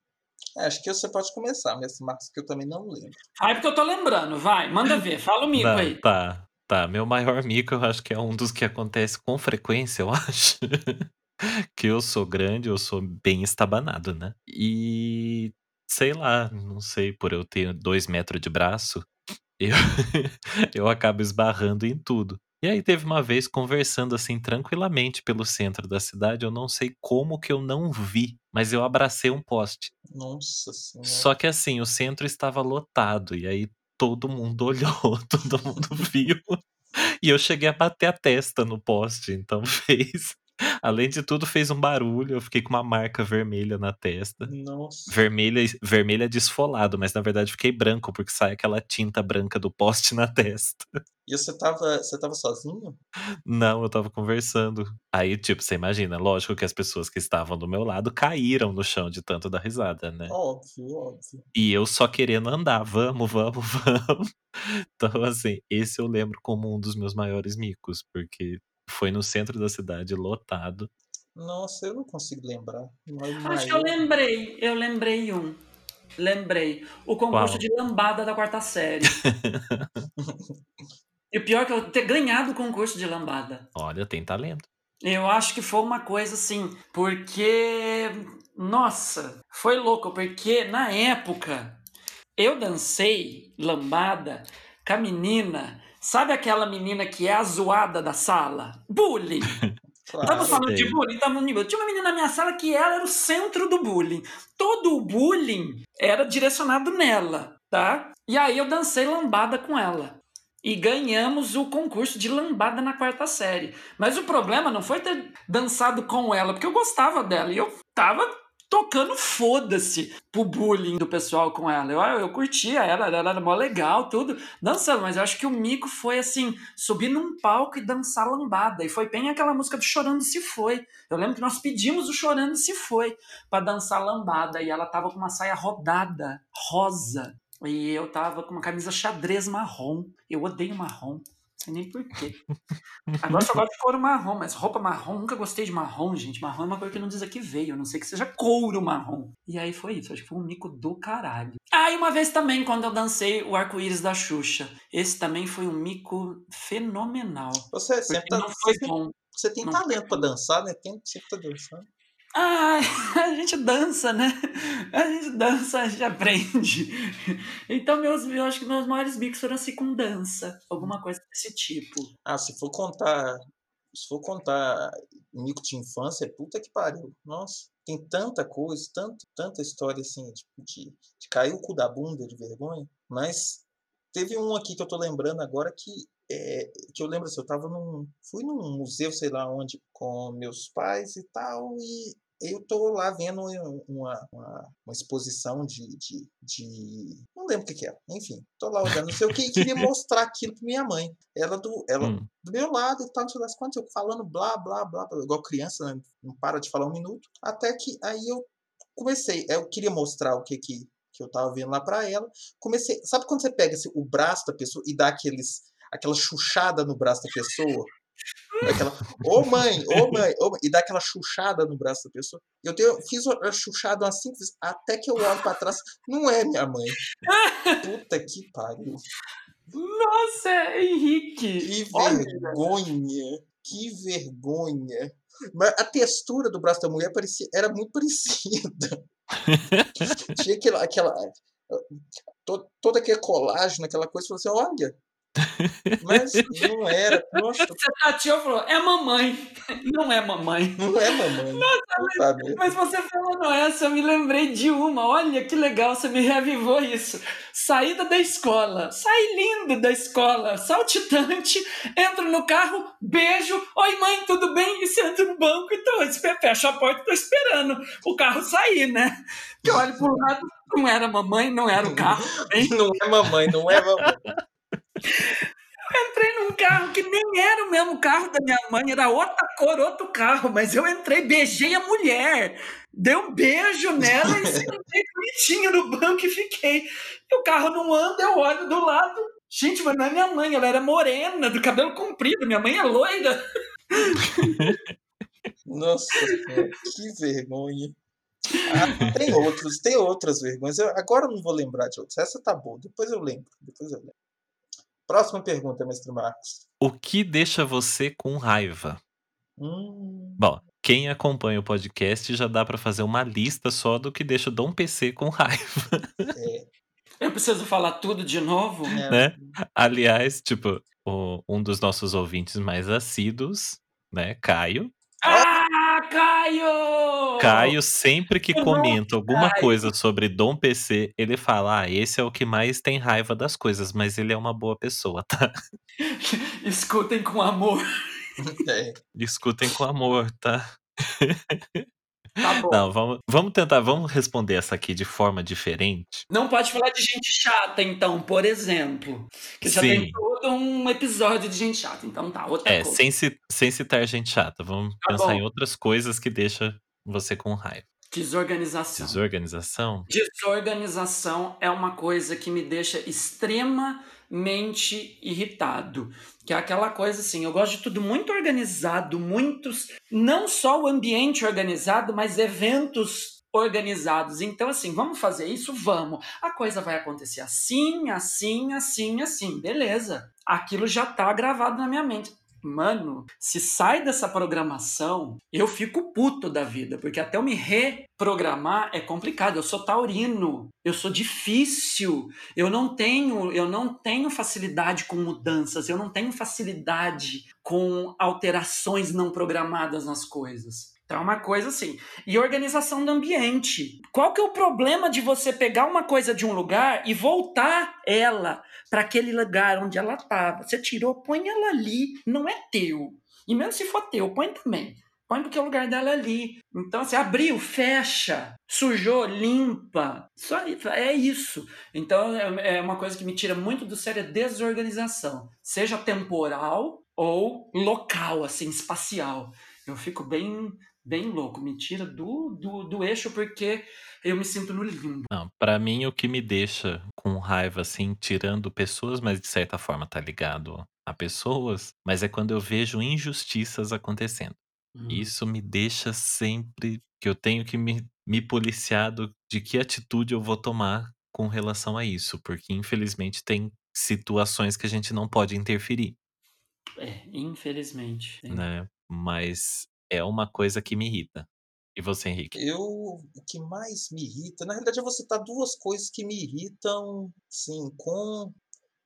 É, acho que você pode começar, mas Marcos, que eu também não lembro. Ai, porque eu tô lembrando, vai, manda ver, fala o mico Não, aí. Tá, tá. Meu maior mico eu acho que é um dos que acontece com frequência, eu acho. que eu sou grande, eu sou bem estabanado, né? E sei lá, não sei, por eu ter dois metros de braço, eu, eu acabo esbarrando em tudo. E aí teve uma vez conversando assim tranquilamente pelo centro da cidade, eu não sei como que eu não vi, mas eu abracei um poste. Nossa senhora. Só que assim, o centro estava lotado e aí todo mundo olhou, todo mundo viu. E eu cheguei a bater a testa no poste, então fez Além de tudo, fez um barulho. Eu fiquei com uma marca vermelha na testa. Nossa. Vermelha, vermelha desfolado, mas na verdade fiquei branco, porque sai aquela tinta branca do poste na testa. E você tava, você tava sozinho? Não, eu tava conversando. Aí, tipo, você imagina, lógico que as pessoas que estavam do meu lado caíram no chão de tanto da risada, né? Óbvio, óbvio. E eu só querendo andar, vamos, vamos, vamos. Então, assim, esse eu lembro como um dos meus maiores micos, porque foi no centro da cidade, lotado. Nossa, eu não consigo lembrar. Mas Acho que eu lembrei, eu lembrei um. Lembrei. O concurso Qual? de lambada da quarta série. e o pior é que eu ter ganhado o concurso de lambada. Olha, tem talento. Eu acho que foi uma coisa assim, porque. Nossa, foi louco, porque na época eu dancei lambada com a menina. Sabe aquela menina que é a zoada da sala? Bullying. Claro. Estamos falando de bullying, estamos no nível. Tinha uma menina na minha sala que ela era o centro do bullying. Todo o bullying era direcionado nela, tá? E aí eu dancei lambada com ela. E ganhamos o concurso de lambada na quarta série. Mas o problema não foi ter dançado com ela, porque eu gostava dela. E eu tava tocando foda-se pro bullying do pessoal com ela. Eu, eu curtia ela, ela era mó legal, tudo, dançando. Mas eu acho que o mico foi assim, subir num palco e dançar lambada. E foi bem aquela música do Chorando Se Foi. Eu lembro que nós pedimos o Chorando Se Foi pra dançar lambada. E ela tava com uma saia rodada, rosa. E eu tava com uma camisa xadrez marrom. Eu odeio marrom. Não sei nem porquê. Agora eu só gosto de couro marrom, mas roupa marrom, nunca gostei de marrom, gente. Marrom é uma coisa que não diz aqui veio, a não sei que seja couro marrom. E aí foi isso, acho que foi um mico do caralho. Ah, e uma vez também, quando eu dancei o arco-íris da Xuxa. Esse também foi um mico fenomenal. Você sempre tá, não foi você, bom. você tem Não talento pra dançar, né? Tem, sempre tá dançando. Ah, a gente dança, né? A gente dança, a gente aprende. Então, meus, eu acho que meus maiores micos foram assim com dança, alguma coisa desse tipo. Ah, se for contar. Se for contar mico de infância, puta que pariu. Nossa, tem tanta coisa, tanto, tanta história assim, tipo, de, de cair o cu da bunda de vergonha. Mas teve um aqui que eu tô lembrando agora que é, que eu lembro assim, eu tava num. Fui num museu, sei lá onde, com meus pais e tal, e eu tô lá vendo uma, uma, uma exposição de, de, de. Não lembro o que, que era. Enfim, tô lá olhando, não sei o que, e queria mostrar aquilo pra minha mãe. Ela do, ela Hum. do meu lado e tal, não sei das quantas, eu falando blá, blá, blá, blá, igual criança, né? Não para de falar um minuto. Até que aí eu comecei, eu queria mostrar o que que, que eu tava vendo lá pra ela. Comecei, sabe quando você pega assim, o braço da pessoa e dá aqueles, aquela chuchada no braço da pessoa? Aquela, ô mãe, ô mãe, ô mãe, e dá aquela chuchada no braço da pessoa. Eu tenho, fiz a chuchada umas cinco vezes, até que eu olho pra trás, não é minha mãe. Puta que pariu. Nossa, Henrique! Que Olha, vergonha! Que vergonha! Mas a textura do braço da mulher parecia, era muito parecida. Tinha aquela. aquela to- todo aquele colágeno, aquela coisa, falou assim: olha, Mas não era. Poxa, Você tateou e falou, é mamãe. Não é mamãe. não é mamãe. Não sabe? Mas você falando essa, eu me lembrei de uma. Olha que legal, você me reavivou isso. Saída da escola. Saí lindo da escola, saltitante. Entro no carro, beijo. Oi, mãe, tudo bem? E sento no banco e tô, fecho a porta e tô esperando o carro sair, né? Que eu olho pro lado, não era mamãe, não era o carro também. Não é mamãe, não é mamãe. Carro que nem era o mesmo carro da minha mãe, era outra cor, outro carro, mas eu entrei, beijei a mulher, dei um beijo nela e sentei bonitinho no banco e fiquei. E o carro não anda, eu olho do lado. Gente, mas não é minha mãe, ela era morena, do cabelo comprido, minha mãe é loira. Nossa, que vergonha. Ah, tem outros, tem outras vergonhas. Eu, agora eu não vou lembrar de outras. Essa tá boa, depois eu lembro. Depois eu lembro. Próxima pergunta, mestre Marcos. O que deixa você com raiva? Hum, Bom, quem acompanha o podcast já dá pra fazer uma lista só do que deixa o Dom PC com raiva, é, Eu preciso falar tudo de novo? é, né? Aliás, tipo, o- um dos nossos ouvintes mais assíduos, né, Caio. Caio! Caio, sempre que comenta alguma Caio. coisa sobre Dom PC, ele fala: Ah, esse é o que mais tem raiva das coisas, mas ele é uma boa pessoa, tá? Escutem com amor. é. Escutem com amor, tá? Tá bom. Não, vamos, vamos tentar, vamos responder essa aqui de forma diferente. Não pode falar de gente chata, então, por exemplo. Que já tem Sim. todo um episódio de gente chata. Então tá, outra É, coisa. sem, sem citar gente chata. Vamos Tá pensar bom. em outras coisas que deixa você com raiva. Desorganização. Desorganização? Desorganização é uma coisa que me deixa extremamente irritado. Que é aquela coisa assim, eu gosto de tudo muito organizado, muitos. Não só o ambiente organizado, mas eventos organizados. Então, assim, vamos fazer isso? Vamos. A coisa vai acontecer assim, assim, assim, assim. Beleza. Aquilo já tá gravado na minha mente. Mano, se sai dessa programação, eu fico puto da vida, porque até eu me reprogramar é complicado. Eu sou taurino, eu sou difícil, eu não tenho, eu não tenho facilidade com mudanças, eu não tenho facilidade com alterações não programadas nas coisas. Então é uma coisa assim. E organização do ambiente. Qual que é o problema de você pegar uma coisa de um lugar e voltar ela para aquele lugar onde ela estava? Você tirou, põe ela ali, não é teu. E mesmo se for teu, põe também. Põe porque o lugar dela é ali. Então, você abriu, fecha, sujou, limpa. Só é isso. Então, é é uma coisa que me tira muito do sério é desorganização. Seja temporal ou local, assim, espacial. Eu fico bem, bem louco. Me tira do, do, do eixo porque eu me sinto no limbo. Não, pra mim o que me deixa com raiva, assim, tirando pessoas, mas de certa forma tá ligado a pessoas, mas é quando eu vejo injustiças acontecendo. Hum. Isso me deixa sempre que eu tenho que me, me policiar do- de que atitude eu vou tomar com relação a isso, porque infelizmente tem situações que a gente não pode interferir, É, infelizmente. né? Mas é uma coisa que me irrita. E você, Henrique? Eu, o que mais me irrita, na realidade eu vou citar duas coisas que me irritam, sim, com,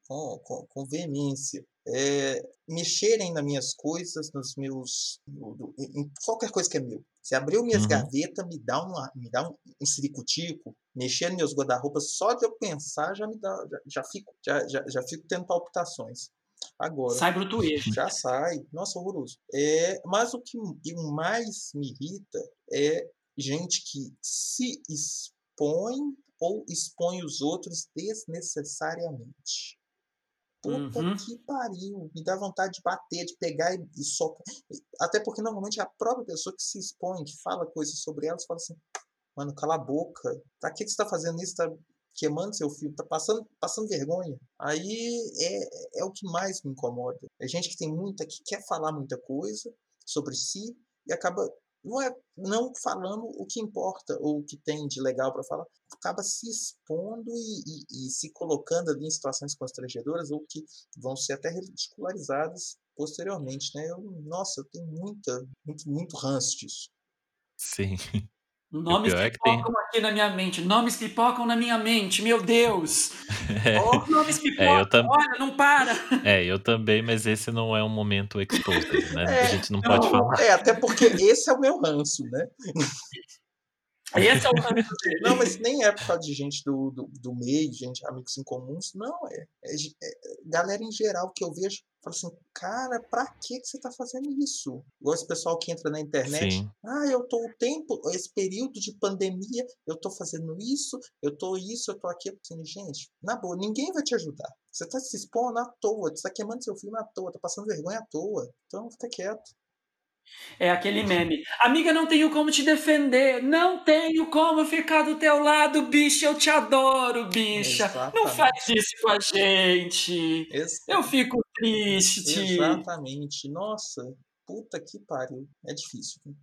com, com, com veemência. É, mexerem nas minhas coisas, nos meus. no- em qualquer coisa que é meu. Se abriu minhas Uhum. gavetas, me dá, uma, me dá um, um ciricutico, mexer nos meus guarda-roupas, só de eu pensar já me dá. Já, já, fico, já, já, já fico tendo palpitações. Agora. Sai brutuejo. Já sai. Nossa, horroroso. É, mas o que mais me irrita é gente que se expõe ou expõe os outros desnecessariamente. Puta Uhum. que pariu. Me dá vontade de bater, de pegar e, e socar. Até porque normalmente é a própria pessoa que se expõe, que fala coisas sobre elas, fala assim: mano, cala a boca. Pra que, que você tá fazendo isso? Tá queimando seu filme, tá passando, passando vergonha. Aí é, é o que mais me incomoda. É gente que tem muita, que quer falar muita coisa sobre si e acaba não é não falando o que importa ou o que tem de legal para falar, acaba se expondo e, e, e se colocando ali em situações constrangedoras ou que vão ser até ridicularizadas posteriormente, né? Eu, nossa, eu tenho muita, muito, muito ranço disso. Sim. Nomes pior é que tem pipocam aqui na minha mente. Nomes pipocam na minha mente, meu Deus! Oh, nomes É, eu pipocam, tam olha, não para! é, eu também, mas esse não é um momento exposed, né, a É, gente não pode não. falar. É, até porque esse é o meu ranço, né. Esse é o ranço dele. Não, mas nem é por causa de gente do do do meio, gente, amigos em comuns, não, é é é galera em geral que eu vejo, falo assim: "Cara, pra que você tá fazendo isso?". Igual esse pessoal que entra na internet: Sim. "Ah, eu tô o tempo esse período de pandemia, eu tô fazendo isso, eu tô isso, eu tô aquilo", assim, gente, na boa, ninguém vai te ajudar. Você tá se expondo à toa, você tá queimando seu filme à toa, tá passando vergonha à toa, então fica quieto. É aquele meme: "Amiga, não tenho como te defender, não tenho como ficar do teu lado, bicha, eu te adoro, bicha, não faz Exatamente. isso com a gente, Exa eu fico triste". Exatamente. Nossa, puta que pariu, é difícil, viu.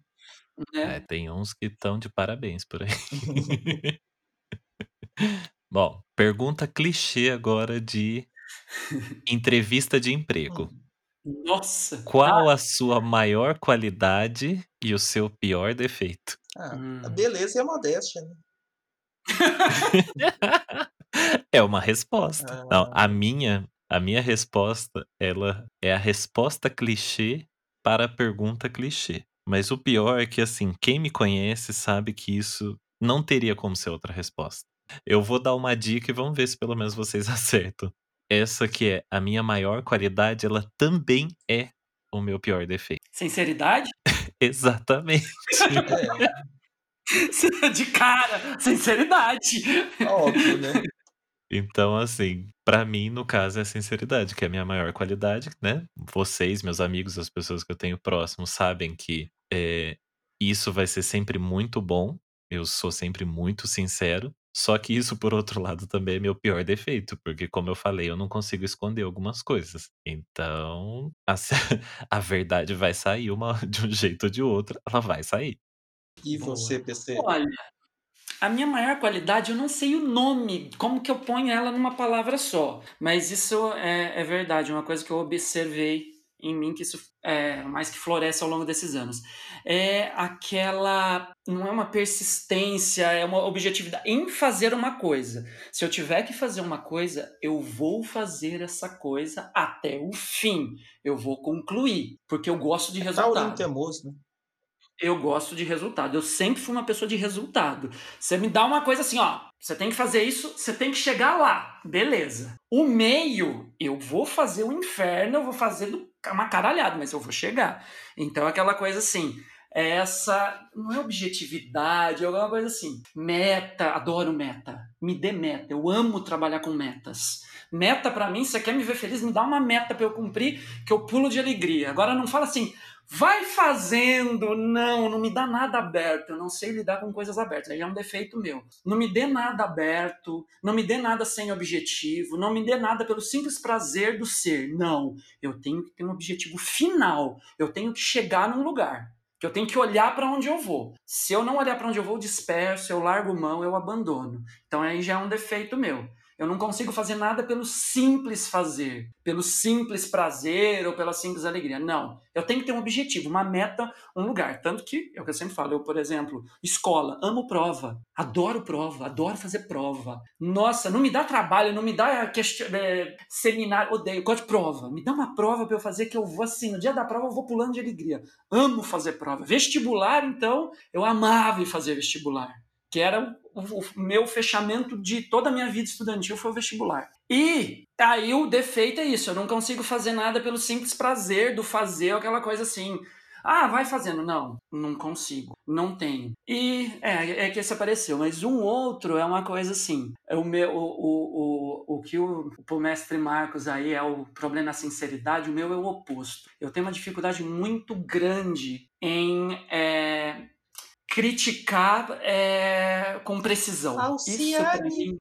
É, Né. tem uns que estão de parabéns por aí. Bom, pergunta clichê agora de entrevista de emprego. Nossa! Qual Ah. a sua maior qualidade e o seu pior defeito? Ah, a Hum. beleza e a modéstia, né. É uma resposta. Não, Ah. a minha a minha resposta, ela é a resposta clichê para a pergunta clichê. Mas o pior é que, assim, quem me conhece sabe que isso não teria como ser outra resposta. Eu vou dar uma dica e vamos ver se pelo menos vocês acertam. Essa que é a minha maior qualidade, ela também é o meu pior defeito. Sinceridade? Exatamente. É. De cara, sinceridade. Óbvio, né. Então, assim, pra mim, no caso, é a sinceridade, que é a minha maior qualidade, né. Vocês, meus amigos, as pessoas que eu tenho próximo sabem que, eh, isso vai ser sempre muito bom, eu sou sempre muito sincero, só que isso, por outro lado, também é meu pior defeito, porque como eu falei, eu não consigo esconder algumas coisas. Então, a a verdade vai sair uma de um jeito ou de outro, ela vai sair. E você, PC? Olha, a minha maior qualidade, eu não sei o nome, como que eu ponho ela numa palavra só, mas isso é é verdade, uma coisa que eu observei em mim que isso é mais que floresce ao longo desses anos. É aquela não é uma persistência, é uma objetividade em fazer uma coisa. Se eu tiver que fazer uma coisa, eu vou fazer essa coisa até o fim, eu vou concluir, porque eu gosto de É taurino resultado. teimoso, né. Eu gosto de resultado, eu sempre fui uma pessoa de resultado. Você me dá uma coisa assim: "Ó, você tem que fazer isso, você tem que chegar lá", beleza. O meio, eu vou fazer o inferno, eu vou fazer uma caralhada, mas eu vou chegar. Então aquela coisa assim, essa não é objetividade, é alguma coisa assim, meta, adoro meta, me dê meta, eu amo trabalhar com metas. Meta pra mim, você quer me ver feliz, me dá uma meta pra eu cumprir, que eu pulo de alegria. Agora não fala assim: "Vai fazendo", não, não me dá nada aberto, eu não sei lidar com coisas abertas, aí é um defeito meu. Não me dê nada aberto, não me dê nada sem objetivo, não me dê nada pelo simples prazer do ser, não. Eu tenho que ter um objetivo final, eu tenho que chegar num lugar, que eu tenho que olhar pra onde eu vou. Se eu não olhar pra onde eu vou, eu disperso, eu largo mão, eu abandono. Então aí já é um defeito meu. Eu não consigo fazer nada pelo simples fazer, pelo simples prazer ou pela simples alegria. Não. Eu tenho que ter um objetivo, uma meta, um lugar. Tanto que, é o que eu sempre falo, eu, por exemplo, escola, amo prova, adoro prova, adoro fazer prova. Nossa, não me dá trabalho, não me dá é, seminário, odeio, gosto de prova. Me dá uma prova pra eu fazer que eu vou assim, no dia da prova eu vou pulando de alegria. Amo fazer prova. Vestibular, então, eu amava fazer vestibular que era o, meu fechamento de toda a minha vida estudantil foi o vestibular. E aí o defeito é isso, eu não consigo fazer nada pelo simples prazer do fazer aquela coisa assim. Ah, vai fazendo. Não, não consigo. Não tenho. E é, é que esse apareceu. Mas um outro é uma coisa assim. É o, meu, o, o, o, o que o, o mestre Marcos aí é o problema da sinceridade, o meu é o oposto. Eu tenho uma dificuldade muito grande em é, criticar é, com precisão. Falciane. Isso pra mim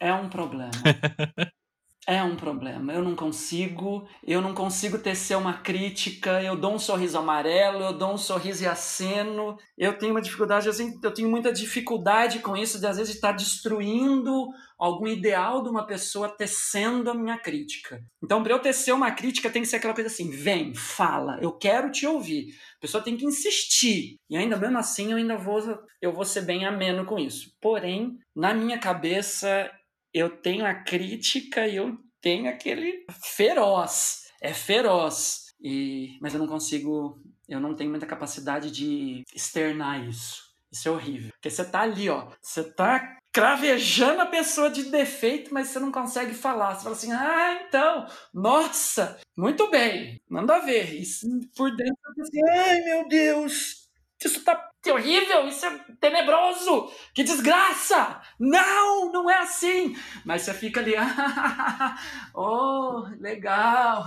é um problema. É um problema. Eu não consigo, eu não consigo tecer uma crítica, eu dou um sorriso amarelo, eu dou um sorriso e aceno. Eu tenho uma dificuldade, assim, eu tenho muita dificuldade com isso de às vezes estar destruindo algum ideal de uma pessoa tecendo a minha crítica. Então, para eu tecer uma crítica, tem que ser aquela coisa assim: vem, fala, eu quero te ouvir. A pessoa tem que insistir. E ainda mesmo assim, eu ainda vou, eu vou ser bem ameno com isso. Porém, na minha cabeça, eu tenho a crítica e eu tenho aquele feroz. É feroz. E, mas eu não consigo, eu não tenho muita capacidade de externar isso. Isso é horrível. Porque você tá ali, ó. Você tá cravejando a pessoa de defeito, mas você não consegue falar. Você fala assim, ah, então, nossa, muito bem, manda ver. Isso por dentro, assim, ai meu Deus, isso tá horrível, isso é tenebroso, que desgraça! Não, não é assim. Mas você fica ali, oh, legal.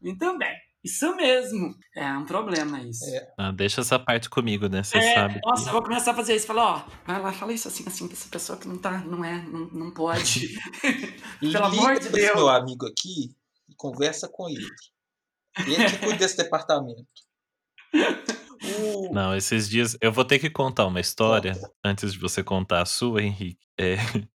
Muito bem. Isso mesmo. É um problema isso. É. Ah, deixa essa parte comigo, né? Você é, sabe. Nossa, eu vou começar a fazer isso. Falar, ó, vai lá, fala isso assim, assim, pra essa pessoa que não tá, não é, não, não pode. Pelo amor de Deus. meu amigo aqui e conversa com ele. Ele que cuida desse departamento. Não, esses dias eu vou ter que contar uma história antes de você contar a sua, Henrique. É,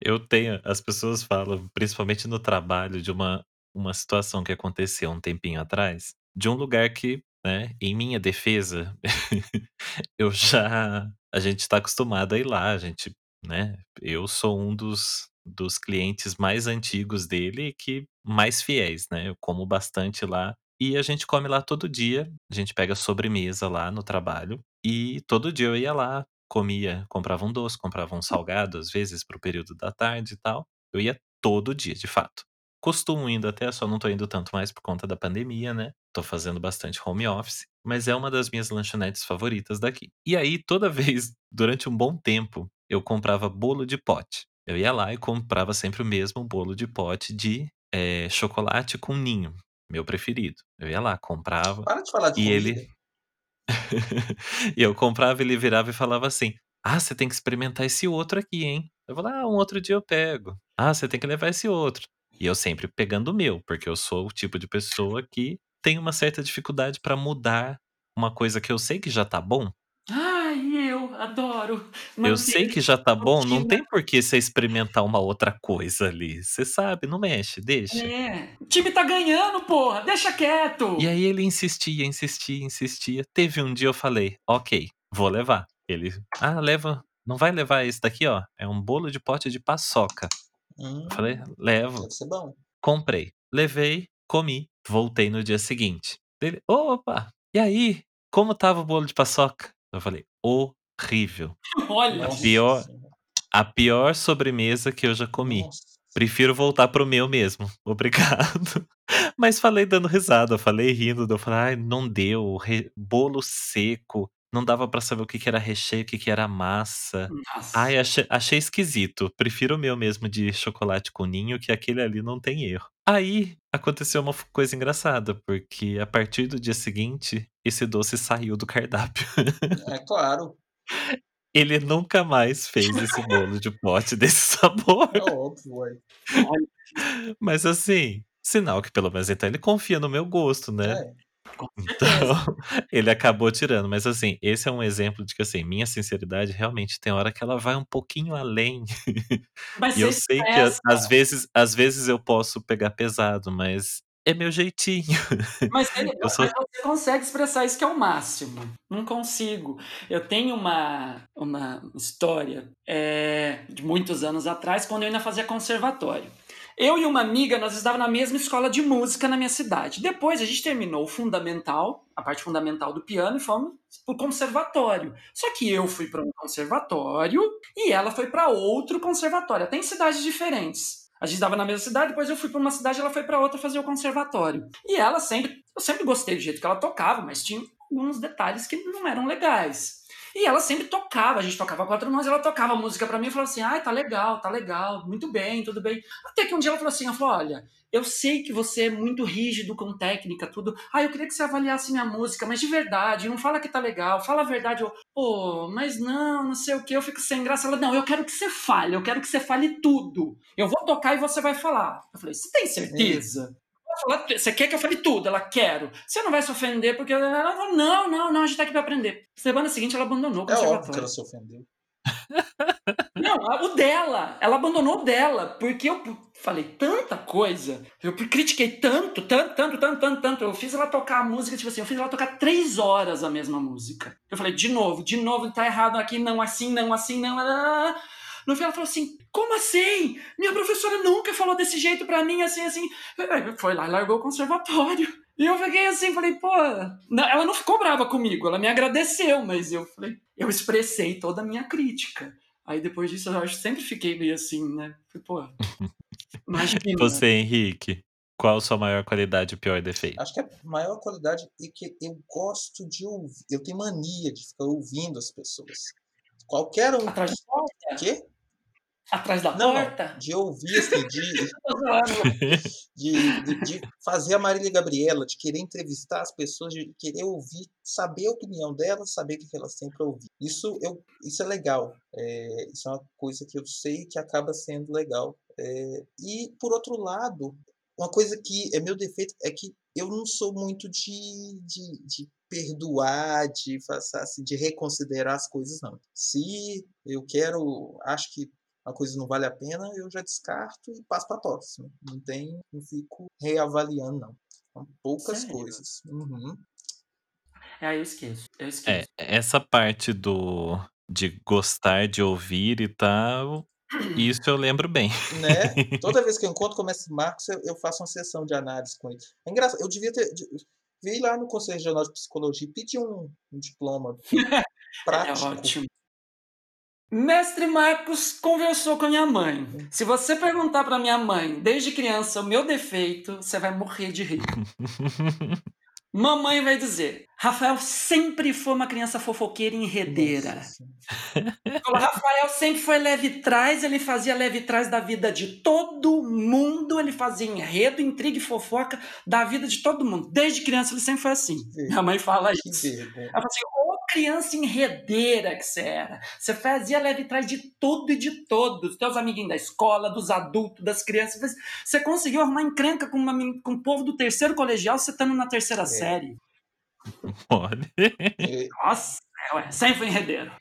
eu tenho, as pessoas falam, principalmente no trabalho, de uma, uma situação que aconteceu um tempinho atrás, de um lugar que, né, em minha defesa, eu já. A gente está acostumado a ir lá, a gente, né? Eu sou um dos, dos clientes mais antigos dele e que mais fiéis, né? Eu como bastante lá e a gente come lá todo dia. A gente pega sobremesa lá no trabalho. E todo dia eu ia lá, comia, comprava um doce, comprava um salgado, às vezes, pro período da tarde e tal. Eu ia todo dia, de fato. Costumo indo até, só não tô indo tanto mais por conta da pandemia, né? Tô fazendo bastante home office, mas é uma das minhas lanchonetes favoritas daqui. E aí, toda vez, durante um bom tempo, eu comprava bolo de pote. Eu ia lá e comprava sempre o mesmo bolo de pote de é, chocolate com ninho meu preferido. Eu ia lá, comprava. Para de falar de e comida. ele. e eu comprava, ele virava e falava assim: Ah, você tem que experimentar esse outro aqui, hein? Eu falava, ah, um outro dia eu pego. Ah, você tem que levar esse outro. E eu sempre pegando o meu, porque eu sou o tipo de pessoa que tem uma certa dificuldade para mudar uma coisa que eu sei que já tá bom. Adoro. Eu sei que já tá bom, não tem por que você experimentar uma outra coisa ali. Você sabe, não mexe, deixa. É. O time tá ganhando, porra, deixa quieto. E aí ele insistia, insistia, insistia. Teve um dia eu falei, ok, vou levar. Ele, ah, leva, não vai levar esse daqui, ó. É um bolo de pote de paçoca. Hum, eu falei, levo. Deve ser bom. Comprei, levei, comi, voltei no dia seguinte. Ele, opa, e aí? Como tava o bolo de paçoca? Eu falei, horrível. Olha, a pior, a pior sobremesa que eu já comi. Nossa. Prefiro voltar pro meu mesmo. Obrigado. Mas falei dando risada, falei rindo. Eu falei, ai, não deu. Re... Bolo seco. Não dava para saber o que, que era recheio, o que, que era massa. Nossa. Ai, achei, achei esquisito. Prefiro o meu mesmo de chocolate com ninho, que aquele ali não tem erro. Aí aconteceu uma coisa engraçada, porque a partir do dia seguinte, esse doce saiu do cardápio. É claro. Ele nunca mais fez esse bolo de pote desse sabor. É óbvio, ué. Mas assim, sinal que pelo menos então ele confia no meu gosto, né? É. Então, ele acabou tirando. Mas assim, esse é um exemplo de que assim, minha sinceridade realmente tem hora que ela vai um pouquinho além. Mas e eu sei que às vezes, às vezes eu posso pegar pesado, mas é meu jeitinho. Mas, ele, sou... mas, você consegue expressar isso que é o máximo. Não consigo. Eu tenho uma, uma história é, de muitos anos atrás, quando eu ainda fazia conservatório. Eu e uma amiga, nós estávamos na mesma escola de música na minha cidade. Depois a gente terminou o fundamental, a parte fundamental do piano, e fomos para o conservatório. Só que eu fui para um conservatório e ela foi para outro conservatório, até em cidades diferentes. A gente estava na mesma cidade, depois eu fui para uma cidade, ela foi para outra fazer o conservatório. E ela sempre, eu sempre gostei do jeito que ela tocava, mas tinha alguns detalhes que não eram legais. E ela sempre tocava, a gente tocava quatro mãos, ela tocava música para mim e falava assim: ai, tá legal, tá legal, muito bem, tudo bem. Até que um dia ela falou assim: ela falou, olha, eu sei que você é muito rígido com técnica, tudo. Ah, eu queria que você avaliasse minha música, mas de verdade, não fala que tá legal, fala a verdade. Eu, pô, mas não, não sei o que, eu fico sem graça. Ela, não, eu quero que você fale, eu quero que você fale tudo. Eu vou tocar e você vai falar. Eu falei, você tem certeza? Você quer que eu fale tudo? Ela, quero. Você não vai se ofender porque ela falou, não, não, não, a gente tá aqui pra aprender. Semana seguinte ela abandonou o É óbvio que ela se ofendeu. Não, o dela. Ela abandonou o dela. Porque eu falei tanta coisa. Eu critiquei tanto, tanto, tanto, tanto, tanto, tanto. Eu fiz ela tocar a música, tipo assim, eu fiz ela tocar três horas a mesma música. Eu falei, de novo, de novo, tá errado aqui, não assim, não assim, não. No final ela falou assim: como assim? Minha professora nunca falou desse jeito pra mim, assim, assim. Foi lá e largou o conservatório. E eu fiquei assim, falei, pô. Não, ela não ficou brava comigo, ela me agradeceu, mas eu falei, eu expressei toda a minha crítica. Aí depois disso eu acho sempre fiquei meio assim, né? Pô. Imagina. Você, Henrique, qual a sua maior qualidade e pior defeito? Acho que a maior qualidade é que eu gosto de ouvir. Eu tenho mania de ficar ouvindo as pessoas. Qualquer um. Atrás da porta? Quê? Atrás da Não, porta? de ouvir, assim, de, de, de, de fazer a Marília Gabriela, de querer entrevistar as pessoas, de querer ouvir, saber a opinião delas, saber o que elas têm para ouvir. Isso, eu, isso é legal. É, isso é uma coisa que eu sei que acaba sendo legal. É, e, por outro lado, uma coisa que é meu defeito é que eu não sou muito de, de, de perdoar, de, assim, de reconsiderar as coisas, não. Se eu quero, acho que a coisa não vale a pena, eu já descarto e passo para a próxima. Não tem, não fico reavaliando, não. São poucas Sério? coisas. Uhum. É, eu esqueço. Eu É, esqueço. essa parte do de gostar de ouvir e tal, isso eu lembro bem. Né? Toda vez que eu encontro com o mestre Marcos, eu, faço uma sessão de análise com ele. É engraçado, eu devia ter. Vi lá no Conselho Regional de Psicologia e pedi um, um diploma É prático. ótimo. Mestre Marcos conversou com a minha mãe. Se você perguntar para minha mãe, desde criança, o meu defeito, você vai morrer de rir. Mamãe vai dizer: Rafael sempre foi uma criança fofoqueira e enredeira. O Rafael sempre foi leve trás, ele fazia leve trás da vida de todo mundo, ele fazia enredo, intriga e fofoca da vida de todo mundo. Desde criança ele sempre foi assim. Sim. Minha mãe fala isso. vergonha. Ela fala assim, criança enredeira que você era. Você fazia leve trás de tudo e de todos. Dos teus amiguinhos da escola, dos adultos, das crianças. Você- conseguiu arrumar encrenca com, uma com o povo do terceiro colegial, você estando na terceira É. série. É, Nossa, ué, sempre foi enredeiro.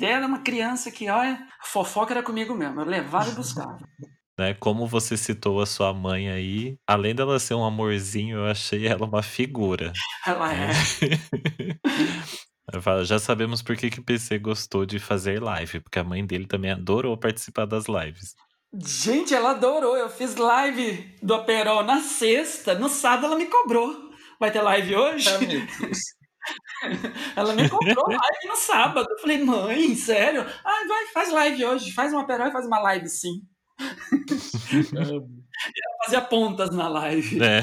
Era uma criança que, olha, a fofoca era comigo mesmo. Eu levava e buscava. Né, como você citou a sua mãe aí, além dela ser um amorzinho, eu achei ela uma figura. Ela é. Falo, já sabemos por que, que o PC gostou de fazer live, porque a mãe dele também adorou participar das lives. Gente, ela adorou. Eu fiz live do Aperol na sexta. No sábado ela me cobrou. Vai ter live hoje? Deus. Ela me comprou live no sábado. Eu falei, mãe, sério? Ah, vai, faz live hoje. Faz uma Aperol e faz uma live sim. Ah, Fazia pontas na live. né?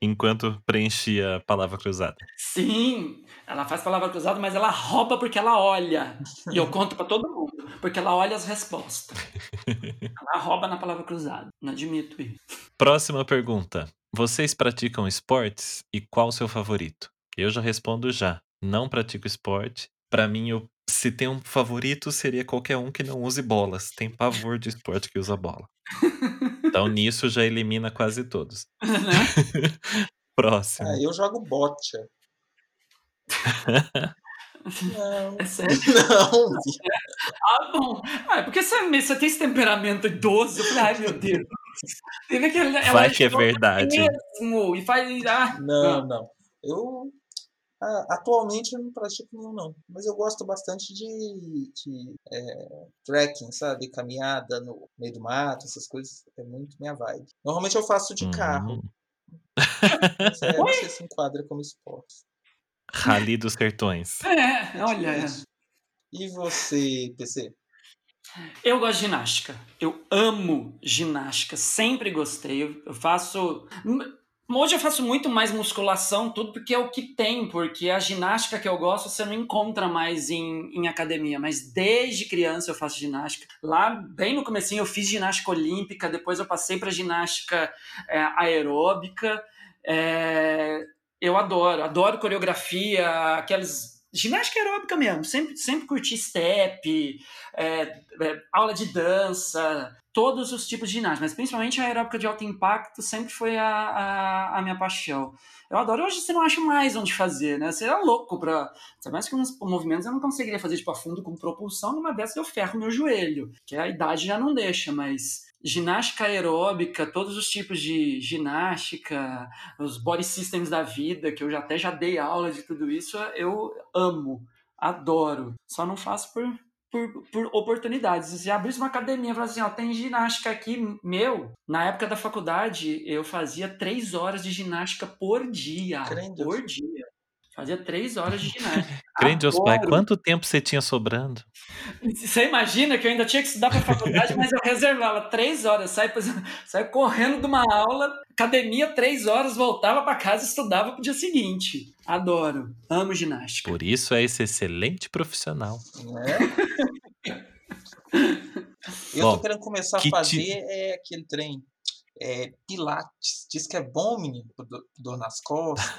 Enquanto preenchia a palavra cruzada. Sim, ela faz palavra cruzada, mas ela rouba porque ela olha. E eu conto pra todo mundo, porque ela olha as respostas. Ela rouba na palavra cruzada. Não admito isso. Próxima pergunta. Vocês praticam esportes e qual o seu favorito? Eu já respondo já. Não pratico esporte. Pra mim, eu, se tem um favorito, seria qualquer um que não use bolas. Tem pavor de esporte que usa bola. Então nisso já elimina quase todos. Né? Próximo. ah, eu jogo bocha. Não, É sério. não, Vi. Ah, bom. Ah, é porque você, você tem esse temperamento idoso. Eu falei, ai meu Deus. Teve aquele, ela Vai que é verdade. Mesmo, e faz. Ah, não, não. Eu ah, atualmente eu não pratico nenhum, não. Mas eu gosto bastante de, de é, trekking, sabe? Caminhada no meio do mato, essas coisas. É muito minha vibe. Normalmente eu faço de carro. Hum. Mas é, não sei se enquadra como esporte. Rally dos Sertões. É, olha. E você, PC? Eu gosto de ginástica. Eu amo ginástica. Sempre gostei. Eu, faço. Hoje eu faço muito mais musculação, tudo porque é o que tem, porque a ginástica que eu gosto você não encontra mais em, em academia, mas desde criança eu faço ginástica. Lá, bem no comecinho, eu fiz ginástica olímpica, depois eu passei para ginástica é, aeróbica. É, eu adoro, adoro coreografia, aqueles ginástica aeróbica mesmo, sempre, sempre curti step, é, é, aula de dança, todos os tipos de ginástica, mas principalmente a aeróbica de alto impacto sempre foi a, a, a, minha paixão. Eu adoro. Hoje você não acha mais onde fazer, né? Você é louco para. Sabe mais que uns movimentos eu não conseguiria fazer tipo a fundo com propulsão, numa dessas eu ferro meu joelho, que a idade já não deixa, mas ginástica aeróbica, todos os tipos de ginástica, os body systems da vida, que eu já até já dei aula de tudo isso, eu amo, adoro. Só não faço por por, por oportunidades. Se abrisse uma academia e falasse assim, ó, tem ginástica aqui, meu, na época da faculdade eu fazia três horas de ginástica por dia. Crendo. Por dia. Fazia três horas de ginástica. Crente Deus Pai, quanto tempo você tinha sobrando? Você imagina que eu ainda tinha que estudar para faculdade, mas eu reservava três horas, saia, saia correndo de uma aula, academia, três horas, voltava para casa e estudava para o dia seguinte. Adoro, amo ginástica. Por isso é esse excelente profissional. É? eu Bom, tô querendo começar a fazer te... é, aquele trem é, Pilates. Diz que é bom, menino, dor nas costas.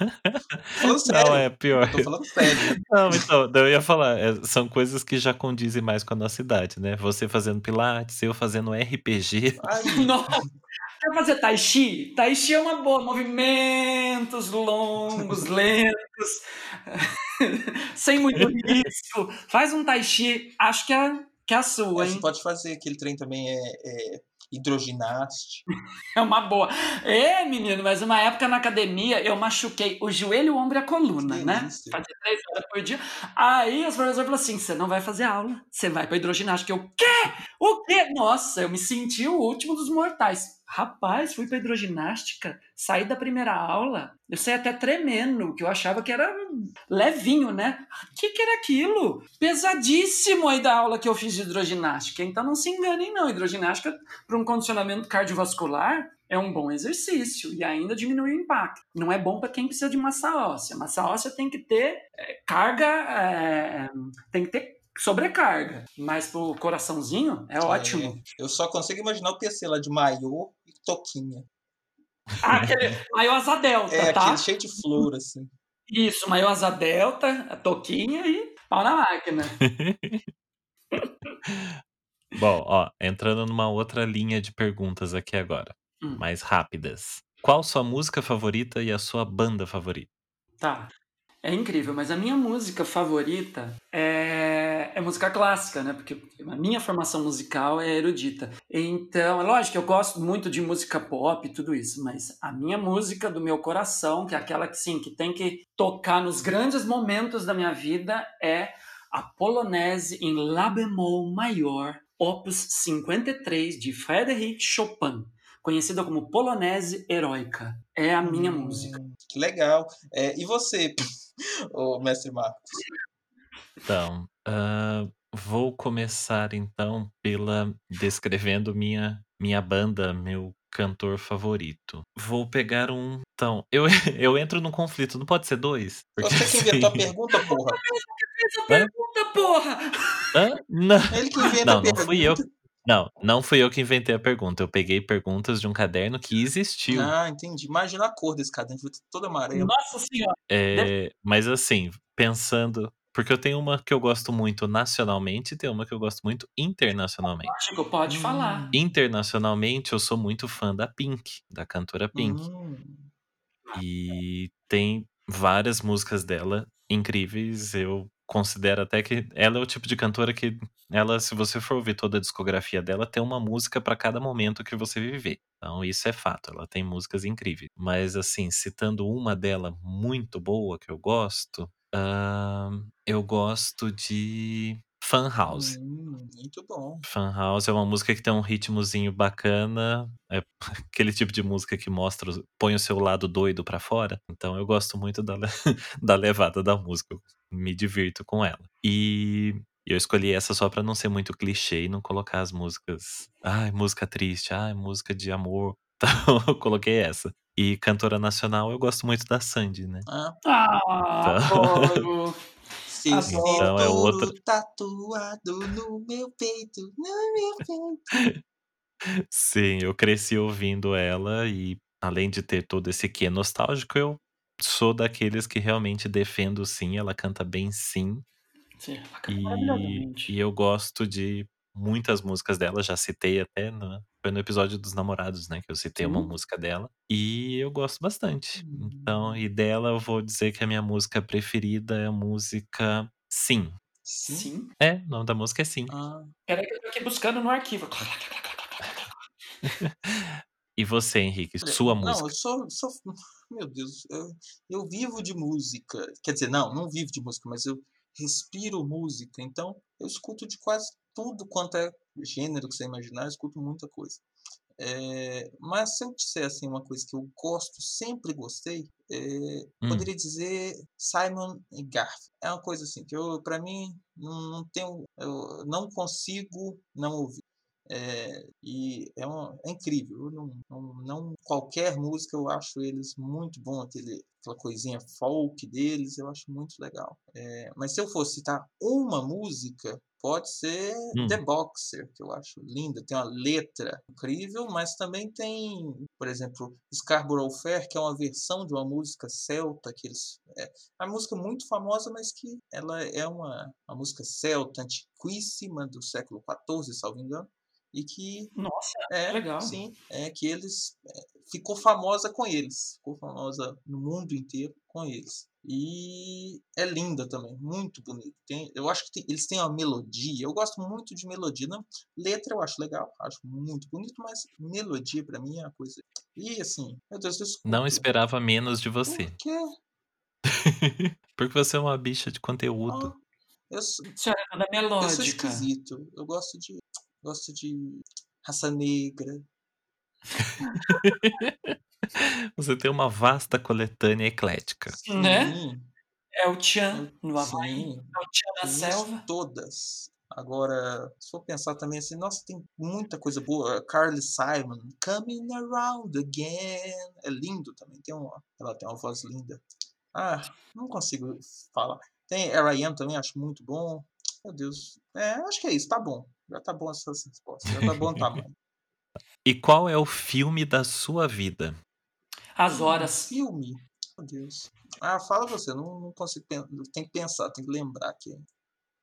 falando sério. Não, é pior. Eu tô falando sério. Não, então, eu ia falar, é, são coisas que já condizem mais com a nossa idade, né? Você fazendo Pilates, eu fazendo RPG. Ai, Nossa! Quer fazer Tai Chi? Tai Chi é uma boa. Movimentos longos, lentos, sem muito risco. Faz um Tai Chi, acho que é, que é a sua, é, hein? Você pode fazer, aquele trem também é, é hidroginaste. É uma boa. É, menino, mas uma época na academia eu machuquei o joelho, o ombro e a coluna, né? Fazia três horas por dia. Aí os professores falaram assim: você não vai fazer aula, você vai pra hidroginástica. Eu, o quê? O quê? Nossa, eu me senti o último dos mortais. Rapaz, fui pra hidroginástica, saí da primeira aula, eu saí até tremendo, que eu achava que era levinho, né? O que, que era aquilo? Pesadíssimo aí da aula que eu fiz de hidroginástica. Então não se enganem, não. Hidroginástica, para um condicionamento cardiovascular, é um bom exercício e ainda diminui o impacto. Não é bom para quem precisa de massa óssea. Massa óssea tem que ter é, carga, é, tem que ter sobrecarga. Mas pro coraçãozinho é, é ótimo. Eu só consigo imaginar o PC lá de maiô toquinha. Ah, aquele maiô asa delta, é, tá? cheio de flor, assim. Isso, maiô asa delta, a toquinha e pau na máquina. Bom, ó, entrando numa outra linha de perguntas aqui agora, hum. mais rápidas. Qual sua música favorita e a sua banda favorita? Tá. É incrível, mas a minha música favorita é, é música clássica, né? Porque a minha formação musical é erudita. Então, é lógico que eu gosto muito de música pop e tudo isso, mas a minha música do meu coração, que é aquela que sim, que tem que tocar nos grandes momentos da minha vida, é a Polonese em Lá bemol maior, opus 53 de Frédéric Chopin conhecida como Polonese Heróica. É a minha hum, música. Legal. É, e você, o mestre Marcos? Então, uh, vou começar então pela descrevendo minha minha banda, meu cantor favorito. Vou pegar um. Então, eu, eu entro num conflito, não pode ser dois? Porque, Você que inventou assim... a pergunta, porra. Essa pergunta, porra! Hã? Não, Ele que inventa não, a pergunta. não fui eu. Não, não fui eu que inventei a pergunta. Eu peguei perguntas de um caderno que existiu. Ah, entendi. Imagina a cor desse caderno, todo amarelo. Nossa senhora! É, mas assim, pensando. Porque eu tenho uma que eu gosto muito nacionalmente e tem uma que eu gosto muito internacionalmente. Lógico, pode hum. falar. Internacionalmente, eu sou muito fã da Pink, da cantora Pink. Hum. E tem várias músicas dela incríveis. Eu considero até que ela é o tipo de cantora que ela, se você for ouvir toda a discografia dela, tem uma música para cada momento que você viver. Então isso é fato, ela tem músicas incríveis. Mas assim, citando uma dela muito boa que eu gosto, uh, eu gosto de Fan House. Hum, muito bom. Fan House é uma música que tem um ritmozinho bacana, é aquele tipo de música que mostra, põe o seu lado doido para fora. Então eu gosto muito da, da levada da música, eu me divirto com ela. E eu escolhi essa só para não ser muito clichê e não colocar as músicas, ai, música triste, ai, música de amor. Então eu coloquei essa. E cantora nacional, eu gosto muito da Sandy, né. Ah. Ah, Então Adoro. Então é outra tatuado no meu peito, no meu peito. Sim, eu cresci ouvindo ela e, além de ter todo esse quê nostálgico, eu sou daqueles que realmente defendo sim, ela canta bem sim. Sim, ela canta E e eu gosto de muitas músicas dela, já citei até na foi no episódio dos namorados, né, que eu citei uma Sim. música dela, e eu gosto bastante. Então, Hum. e dela eu vou dizer que a minha música preferida é a música Sim. Sim? Sim. É, o nome da música é Sim. Ah. Espera aí que eu tô aqui buscando no arquivo. E você, Henrique, Olha, sua não, eu música? sou sou meu Deus, eu eu vivo de música. Quer dizer, não, não vivo de música, mas eu respiro música, então eu escuto de quase tudo quanto é gênero que você imaginar, eu escuto muita coisa. Eh, mas se eu disser, assim, uma coisa que eu gosto, sempre gostei, eh, Hum. poderia dizer Simon e. É uma coisa assim que eu pra mim não não tenho eu não consigo não ouvir. Eh, e é um é incrível, não não não qualquer música eu acho eles muito bom, aquele aquela coisinha folk deles, eu acho muito legal. Eh, mas se eu fosse citar uma música, pode ser The Hum. Boxer, que eu acho linda, tem uma letra incrível, mas também tem, por exemplo, Scarborough Fair, que é uma versão de uma música celta que eles é é uma música muito famosa, mas que ela é uma uma música celta antiquíssima do século XIV, salvo engano, e que Nossa, é, legal. sim, é que eles eh, ficou famosa com eles, ficou famosa no mundo inteiro com eles. E é linda também, muito bonita. Tem eu acho que tem eles têm uma melodia, eu gosto muito de melodia, não letra eu acho legal, acho muito bonito, mas melodia pra mim é uma coisa e assim, meu Deus, eu Não esperava menos de Por você. quê? Porque você é uma bicha de conteúdo. eu sou Senhora é toda eu sou melódica. esquisito, eu gosto de gosto de Raça Negra. Você tem uma vasta coletânea eclética. Né? Sim. É o tchan Eu no Havaí, é o tchan na conheço selva. todas. Agora, se for pensar também assim, nossa, tem muita coisa boa. Carly Simon, Coming Around Again, é lindo também, tem uma ela tem uma voz linda. Ah, não consigo falar. Tem R.I.M. também, acho muito bom. Meu Deus, é, acho que é isso, tá bom. Já tá bom essas respostas, já tá bom o tamanho. E qual é o filme da sua vida? As horas. filme? Meu Deus. Ah, fala você, não não consigo tem que pensar, tem que lembrar aqui.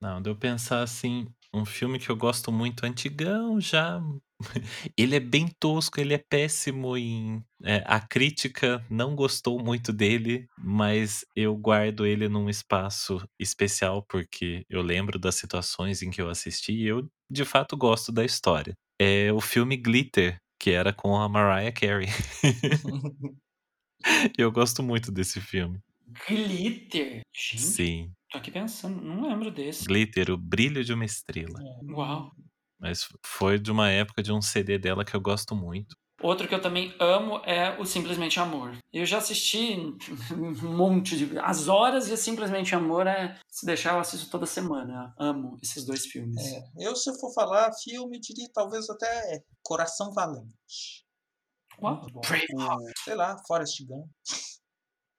Não, de eu pensar assim, um filme que eu gosto muito, antigão já. Ele é bem tosco, ele é péssimo em eh, a crítica não gostou muito dele, mas eu guardo ele num espaço especial, porque eu lembro das situações em que eu assisti e eu, de fato, gosto da história. É o filme Glitter, que era com a Mariah Carey. Eu gosto muito desse filme. Glitter. Gente, Sim. tô aqui pensando, não lembro desse. Glitter, o brilho de uma estrela. É, Uau. Mas foi de uma época de um CD dela que eu gosto muito. Outro que eu também amo é o Simplesmente Amor. Eu já assisti um monte de. As Horas e o Simplesmente Amor é. Se deixar, eu assisto toda semana. Amo esses dois filmes. É, eu se eu for falar filme, diria talvez até Coração Valente. Braveheart. O, sei lá, Forrest Gump.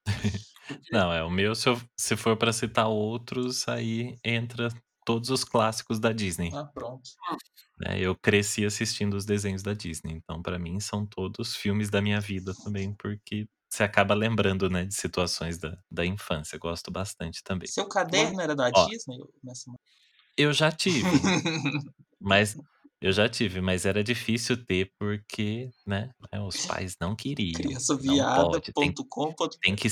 Não, é o meu, se, eu- se for pra citar outros, aí entra todos os clássicos da Disney. Ah, pronto. né? Eu cresci assistindo os desenhos da Disney, então pra mim são todos filmes da minha vida também, porque você acaba lembrando, né, de situações da, da infância. Eu gosto bastante também. Seu caderno era da Ó. Disney? Nessa... Eu já tive, mas eu já tive, mas era difícil ter porque, né, né, os pais não queriam. Pode, tem, Criançaviada.com.br tem que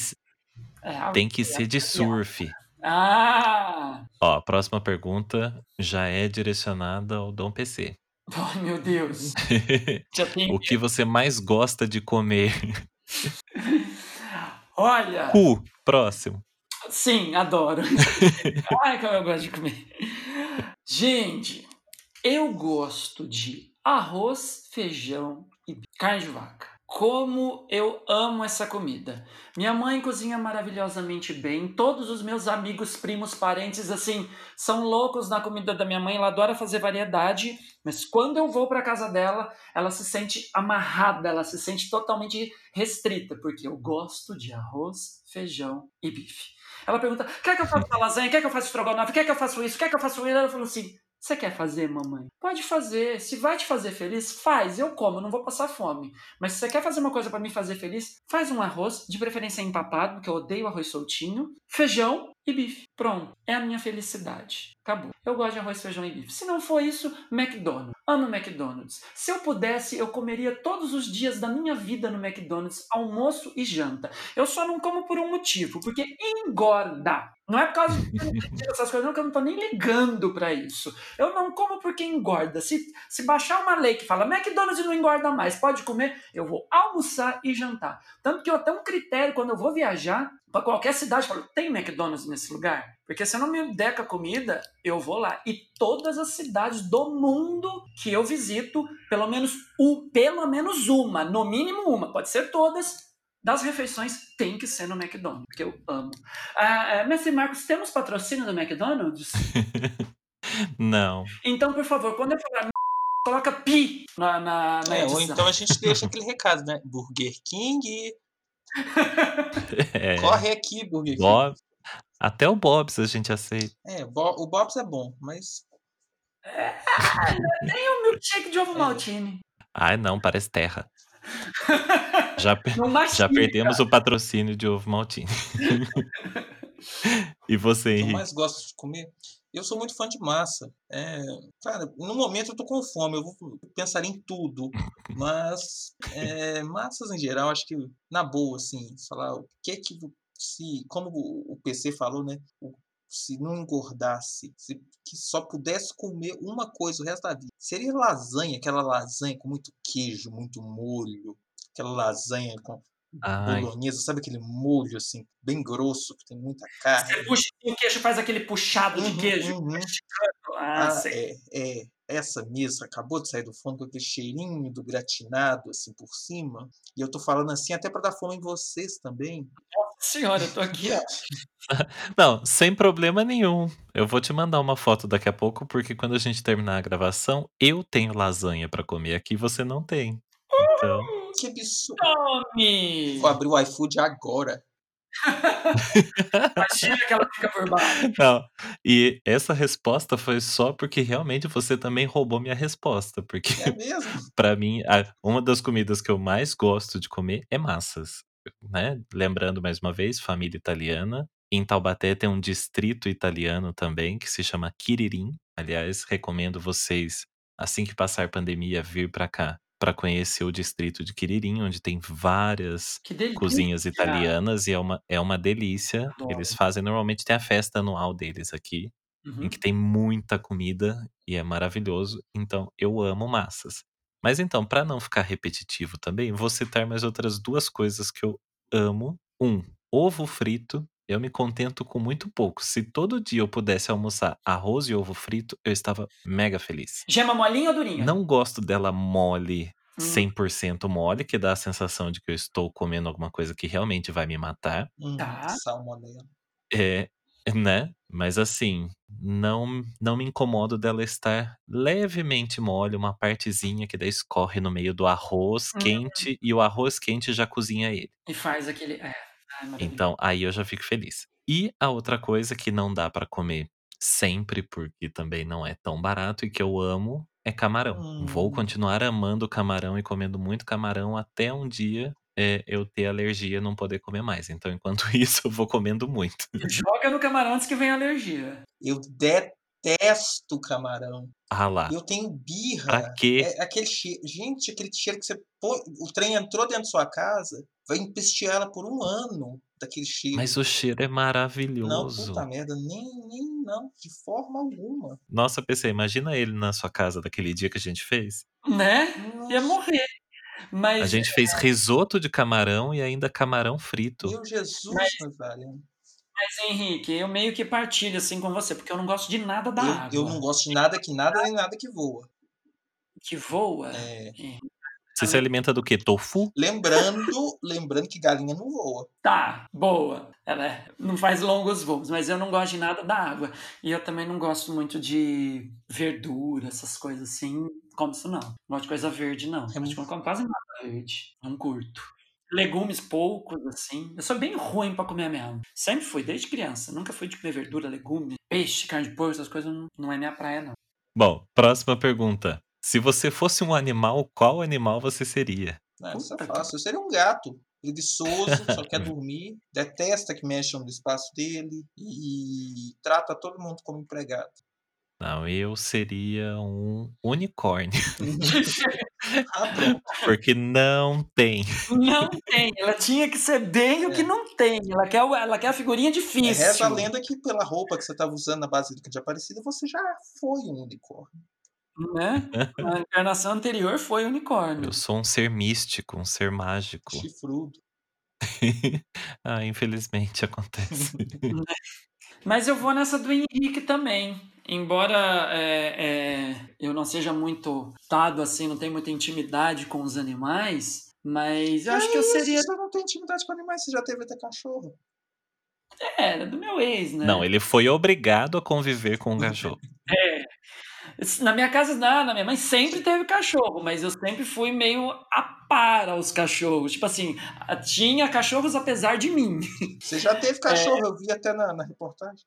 É, tem que ser de surf. Ah! Ó, a próxima pergunta já é direcionada ao Dom PC. Ai, meu Deus. Já tem. o que você mais gosta de comer? Olha! Cu, próximo. Sim, adoro. Ai, como eu gosto de comer. Gente, eu gosto de arroz, feijão e carne de vaca. Como eu amo essa comida. Minha mãe cozinha maravilhosamente bem. Todos os meus amigos, primos, parentes, assim, são loucos na comida da minha mãe. Ela adora fazer variedade, mas quando eu vou para casa dela, ela se sente amarrada, ela se sente totalmente restrita, porque eu gosto de arroz, feijão e bife. Ela pergunta: quer que eu faça lasanha? Quer que eu faça estrogonofe? Quer que eu faça isso? Quer que eu faça isso? Ela falou assim: você quer fazer, mamãe? Pode fazer. Se vai te fazer feliz, faz. Eu como, não vou passar fome. Mas se você quer fazer uma coisa para me fazer feliz, faz um arroz, de preferência empapado, porque eu odeio arroz soltinho, feijão e bife. Pronto. É a minha felicidade. Acabou. Eu gosto de arroz, feijão e bife. Se não for isso, McDonald's. Amo McDonald's. Se eu pudesse, eu comeria todos os dias da minha vida no McDonald's, almoço e janta. Eu só não como por um motivo, porque engorda. Não é por causa dessas coisas, não, que eu não tô nem ligando para isso. Eu não como porque engorda. Se, se baixar uma lei que fala McDonald's não engorda mais, pode comer, eu vou almoçar e jantar. Tanto que eu tenho um critério quando eu vou viajar, para qualquer cidade, falo, tem McDonald's nesse lugar? Porque se eu não me der com a comida, eu vou lá. E todas as cidades do mundo que eu visito, pelo menos, um, pelo menos uma, no mínimo uma, pode ser todas, das refeições tem que ser no McDonald's, que eu amo. Ah, Mestre Marcos, temos patrocínio do McDonald's? Não. Então, por favor, quando eu falar coloca pi na, na, na É, edição. ou então a gente deixa aquele recado, né? Burger King, É, corre aqui, Burger King. Bob, até o Bob's a gente aceita. É, o Bob's é bom, mas Tem um milkshake de ovo É. maltine. Ai, não, parece terra. Já, já perdemos o patrocínio de ovo maltine. e você, o que eu Henrique? mais gosto de comer. Eu sou muito fã de massa. É, cara, no momento eu tô com fome, eu vou pensar em tudo. Mas é, massas em geral, acho que na boa, assim, falar o que é que se, como o PC falou, né? se não engordasse, se que só pudesse comer uma coisa o resto da vida, seria lasanha, aquela lasanha com muito queijo, muito molho, aquela lasanha com bolonhesa, sabe aquele molho assim, bem grosso, que tem muita carne. Você puxa o queijo, faz aquele puxado de Uhum, queijo. uhum. Ah, Ah, é, é, essa mesa acabou de sair do forno com aquele cheirinho do gratinado assim por cima. E eu tô falando assim até para dar fome em vocês também. Senhora, eu tô aqui. Não, sem problema nenhum. Eu vou te mandar uma foto daqui a pouco, porque quando a gente terminar a gravação, eu tenho lasanha pra comer aqui, você não tem. Então, Que absurdo. Tome! Vou abrir o iFood agora. Imagina que ela fica por baixo. não. E essa resposta foi só porque realmente você também roubou minha resposta, porque É mesmo? Pra mim, uma das comidas que eu mais gosto de comer é massas, né? Lembrando mais uma vez, família italiana. Em Taubaté tem um distrito italiano também que se chama Quiririm. Aliás, recomendo vocês, assim que passar a pandemia, vir pra cá pra conhecer o distrito de Quiririm, onde tem várias cozinhas italianas e é uma, é uma delícia. Adoro. Eles fazem, normalmente tem a festa anual deles aqui Uhum. em que tem muita comida e é maravilhoso. Então, eu amo massas. Mas então, para não ficar repetitivo também, vou citar mais outras duas coisas que eu amo. Um, ovo frito. Eu me contento com muito pouco. Se todo dia eu pudesse almoçar arroz e ovo frito, eu estava mega feliz. Gema molinha ou durinha? Não gosto dela mole, Hum. 100% mole, que dá a sensação de que eu estou comendo alguma coisa que realmente vai me matar. Hum, Tá. Salmonela. É, né? Mas assim, não não me incomodo dela estar levemente mole, uma partezinha que daí escorre no meio do arroz Hum. quente e o arroz quente já cozinha ele. E faz aquele. É. Ai. Então, aí eu já fico feliz. E a outra coisa que não dá pra comer sempre, porque também não é tão barato e que eu amo, é camarão. Vou Hum. continuar amando camarão e comendo muito camarão até um dia é, eu ter alergia e não poder comer mais. Então, enquanto isso, eu vou comendo muito. Joga no camarão antes que venha alergia. Eu detesto camarão. Ah lá. Eu tenho birra. Pra quê? É aquele cheiro. Gente, aquele cheiro que você põe. O trem entrou dentro da sua casa, vai empestear ela por um ano daquele cheiro. Mas o cheiro é Não, maravilhoso. puta merda, nem, nem não, de forma alguma. Nossa, PC, imagina ele na sua casa daquele dia que a gente fez. Né? Ia Nossa, morrer. Mas. A gente fez risoto de camarão e ainda camarão frito. meu Jesus, meu velho. Mas, Henrique, eu meio que partilho assim com você, porque eu não gosto de nada da água. Eu, eu não gosto de nada que nada nem nada que voa. Que voa. É, É. Você se alimenta do quê? Tofu? Lembrando, lembrando que galinha não voa. Tá, boa. Ela não faz longos voos, mas eu não gosto de nada da água. E eu também não gosto muito de verdura, essas coisas assim. Como isso não. Não gosto de coisa verde, não. É Eu não como quase nada verde. Não curto. Legumes poucos, assim. Eu sou bem ruim pra comer mesmo. Sempre fui, desde criança. Nunca fui de comer verdura, legume, peixe, carne de porco, essas coisas não, não é minha praia, não. Bom, próxima pergunta. Se você fosse um animal, qual animal você seria? Não, isso é fácil. Eu seria um gato. Preguiçoso, só quer dormir, detesta que mexam no espaço dele e trata todo mundo como empregado. Não, eu seria um unicórnio. Pronto. Porque não tem. Não tem. Ela tinha que ser bem o que É. não tem. Ela quer, ela quer a figurinha É, difícil. reza a lenda que pela roupa que você estava usando na Basílica de Aparecida, você já foi um unicórnio. Né? A encarnação anterior foi unicórnio. Eu sou um ser místico, um ser mágico. Chifrudo. ah, infelizmente acontece. Mas eu vou nessa do Henrique também. Embora é, é, eu não seja muito dado assim, não tenho muita intimidade com os animais, mas eu acho que eu isso, seria. Você não tem intimidade com animais, você já teve até cachorro. É, era do meu ex, né? Não, ele foi obrigado a conviver com um cachorro. É. Na minha casa, não, na minha mãe sempre teve cachorro, mas eu sempre fui meio a par aos cachorros. Tipo assim, tinha cachorros apesar de mim. Você já teve cachorro, eu vi até na, na reportagem.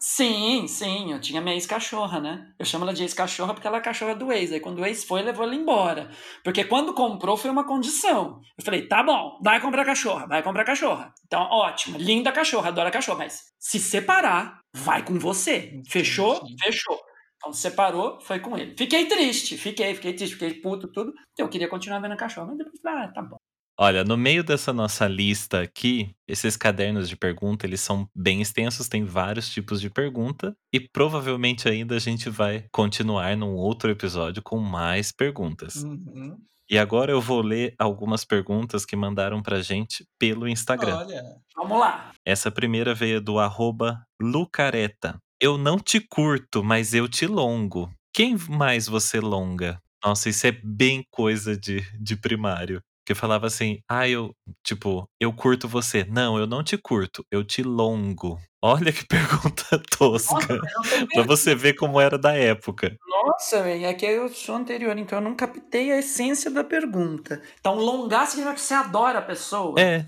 Sim, sim, eu tinha minha ex-cachorra, né? Eu chamo ela de ex-cachorra porque ela é cachorra do ex. Aí quando o ex foi, levou ela embora. Porque quando comprou foi uma condição. Eu falei, tá bom, vai comprar cachorra, vai comprar cachorra. Então, ótimo, linda cachorra, adora cachorra, mas se separar, vai com você. Fechou? Fechou. Então separou, foi com ele. Fiquei triste, fiquei, fiquei triste, fiquei puto, tudo. Eu queria continuar vendo a cachorra, mas depois, ah, tá bom. Olha, no meio dessa nossa lista aqui, esses cadernos de pergunta, eles são bem extensos, tem vários tipos de pergunta e provavelmente ainda a gente vai continuar num outro episódio com mais perguntas. Uhum. E agora eu vou ler algumas perguntas que mandaram pra gente pelo Instagram. Olha, Vamos lá. Essa primeira veio do arroba Lucareta. Eu não te curto, mas eu te longo. Quem mais você longa? Nossa, isso é bem coisa de, de primário. Que falava assim, ah, eu, tipo, eu curto você. Não, eu não te curto, eu te longo. Olha que pergunta tosca. Nossa, tô pra você ver como era da época. Nossa, velho, é que eu sou anterior, então eu não captei a essência da pergunta. Então, longar significa que você adora a pessoa? É,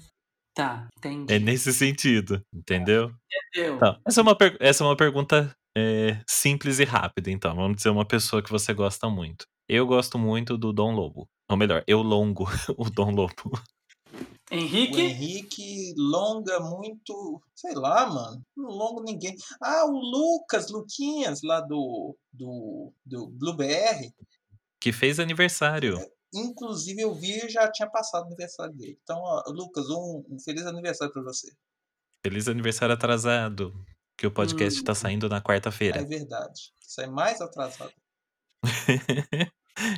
Tá, entendi. é nesse sentido, entendeu? Entendeu? Tá, essa é uma, essa é uma pergunta é, simples e rápida, então. Vamos dizer uma pessoa que você gosta muito. Eu gosto muito do Dom Lobo. Ou melhor, eu longo o Dom Lobo. o Henrique? Henrique longa muito. Sei lá, mano. Não longo ninguém. Ah, o Lucas, Luquinhas, lá do, do, do Blue BR. Que fez aniversário. Inclusive, eu vi e já tinha passado o aniversário dele. Então, ó, Lucas, um, um feliz aniversário pra você. Feliz aniversário atrasado. Que o podcast Hum. tá saindo na É quarta-feira. verdade. Isso é mais atrasado.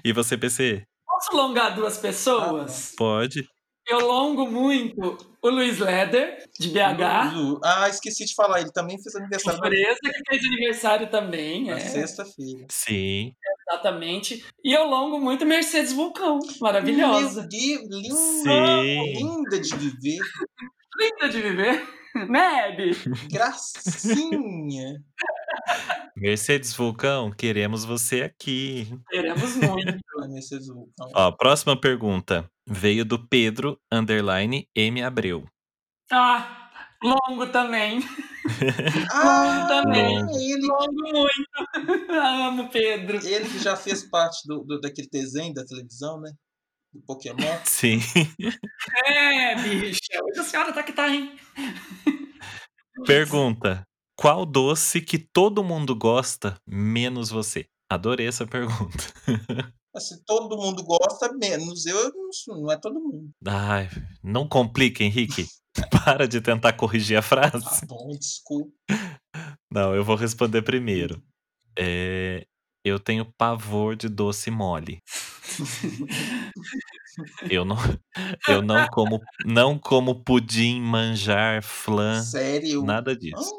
e você, PC? Posso longar duas pessoas? Pode. Eu longo muito o Luiz Leder, de BH. Lu- Ah, esqueci de falar. Ele também fez aniversário na, Surpresa que fez aniversário também, na é, sexta-feira. Sim. exatamente. E eu longo muito Mercedes Vulcão, maravilhosa. Meu Deus, linda, Sim. linda de viver. Linda de viver. Meb, Gracinha. Mercedes Vulcão, queremos você aqui. queremos muito. A Mercedes Vulcão. Ó, próxima pergunta. Veio do Pedro, underline, M. Abreu. Ah, longo também. Ah, também. ele, Longo muito. Amo Pedro. ele que já fez parte do, do- daquele desenho da televisão, né? Do Pokémon. Sim. É, bicha. Hoje a senhora tá que tá, hein? Pergunta: Qual doce que todo mundo gosta, menos você? Adorei essa pergunta. Se todo mundo gosta, menos eu, não, é todo mundo. Ai, não complica, Henrique. Para de tentar corrigir a Tá frase. bom, desculpa. Não, eu vou responder primeiro. É, eu tenho pavor de doce mole. Eu não, eu não como, não como pudim, manjar, flan, Sério. nada disso.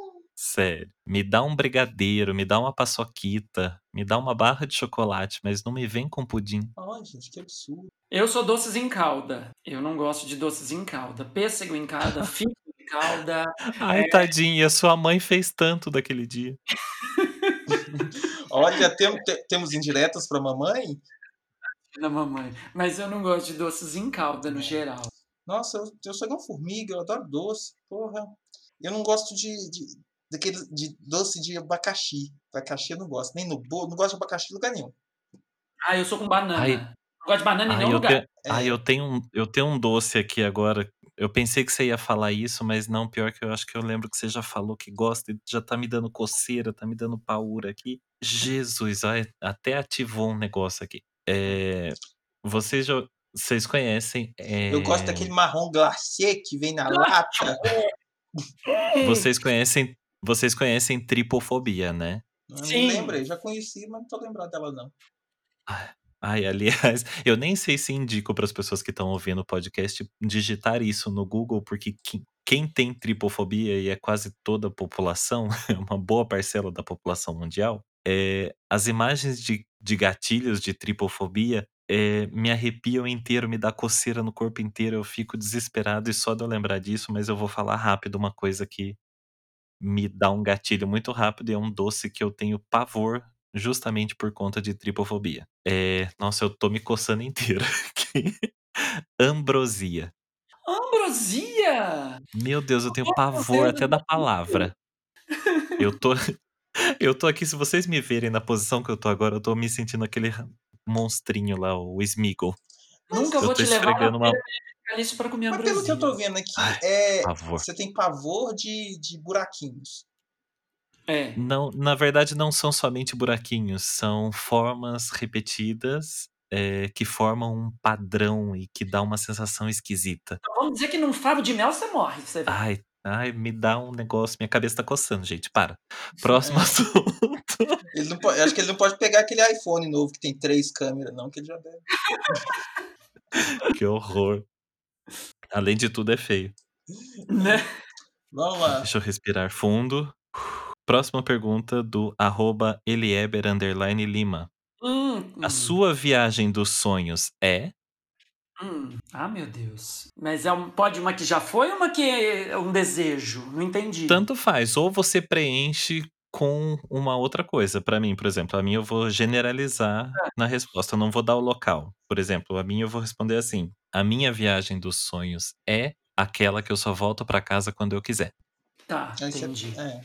Sério. Me dá um brigadeiro, me dá uma paçoquita. Me dá uma barra de chocolate, mas não me vem com pudim. Ai, gente, que absurdo. Eu sou doces em calda. Eu não gosto de doces em calda. Pêssego em calda, figo em calda. Ai, é... tadinha, sua mãe fez tanto daquele dia. Olha, tem, tem, temos indiretas para mamãe? Da mamãe. Mas eu não gosto de doces em calda no geral. Nossa, eu, eu sou igual formiga, eu adoro doce. Porra. Eu não gosto de, de, daquele de doce de abacaxi. Abacaxi eu não gosto. Nem no bolo, não gosto de abacaxi em lugar nenhum. Ah, eu sou com banana. Ai. Não gosto de banana em Ai, nenhum eu, lugar. te- ai, eu tenho um, eu tenho um doce aqui agora. Eu pensei que você ia falar isso, mas não, pior que eu acho que eu lembro que você já falou que gosta e já tá me dando coceira, tá me dando paura aqui. Jesus, ai, até ativou um negócio aqui. É, vocês, já, vocês conhecem. é, Eu gosto daquele marrom glacê que vem na lata. Vocês conhecem. Vocês conhecem tripofobia, né? Eu Sim. lembrei, já conheci, mas não tô lembrado dela, não. Ai, aliás, eu nem sei se indico para as pessoas que estão ouvindo o podcast digitar isso no Google, porque quem, quem tem tripofobia, e é quase toda a população, é uma boa parcela da população mundial, é, as imagens de, de gatilhos de tripofobia é, me arrepiam inteiro, me dá coceira no corpo inteiro, eu fico desesperado e só de eu lembrar disso, mas eu vou falar rápido uma coisa que me dá um gatilho muito rápido e é um doce que eu tenho pavor justamente por conta de tripofobia. É, nossa, eu tô me coçando inteiro aqui. Ambrosia. Ambrosia! Meu Deus, eu tenho Meu pavor até da palavra. Eu tô eu tô aqui, se vocês me verem na posição que eu tô agora, eu tô me sentindo aquele monstrinho lá, o Smeagol. Nunca Eu vou te levar uma- Feliz para comer Mas pelo que eu tô vendo aqui, Ai, é, você tem pavor de, de buraquinhos. É. Não, na verdade, não são somente buraquinhos, são formas repetidas é, que formam um padrão e que dá uma sensação esquisita. Então vamos dizer que num favo de mel você morre. Você vê. Ai, ai, me dá um negócio, minha cabeça tá coçando, gente, para. Próximo É. assunto. Ele não pode, acho que ele não pode pegar aquele iPhone novo que tem três câmeras, não, que ele já deve. Que horror. Além de tudo, é feio. Né? Vamos lá. Deixa eu respirar fundo. Próxima pergunta do arroba Elieber underline Lima. Hum, A hum, sua viagem dos sonhos é? hum. Ah, meu Deus. Mas é um, pode uma que já foi ou uma que é um desejo? Não entendi. Tanto faz. Ou você preenche com uma outra coisa. Pra mim, por exemplo, a minha eu vou generalizar na resposta. Eu não vou dar o local. Por exemplo, a minha eu vou responder assim: A minha viagem dos sonhos é aquela que eu só volto pra casa quando eu quiser. Tá, Aí você- entendi. é.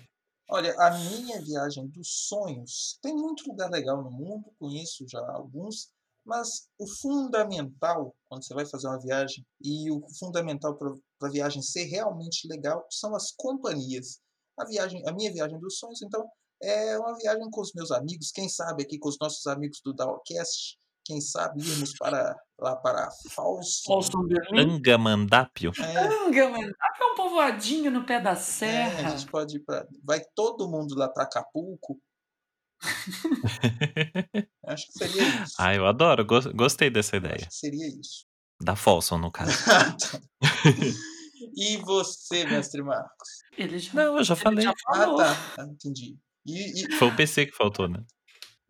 Olha, a minha viagem dos sonhos tem muito lugar legal no mundo, conheço já alguns, mas o fundamental quando você vai fazer uma viagem e o fundamental para a viagem ser realmente legal são as companhias. A viagem, a minha viagem dos sonhos, então, é uma viagem com os meus amigos, quem sabe aqui com os nossos amigos do Dawcast, quem sabe irmos para lá para Falso. Angamandápio? É, Anga, mano. Ah, é um povoadinho no pé da É, serra. a gente pode ir pra. Vai todo mundo lá para Acapulco. Acho que seria isso. ah, eu adoro. gos- Gostei dessa Acho ideia. que seria isso. Da Folsom, no caso. e você, mestre Marcos? Ele já, Não, eu já falei. já Ah, tá. Ah, entendi. E, e- Foi o PC que faltou, né?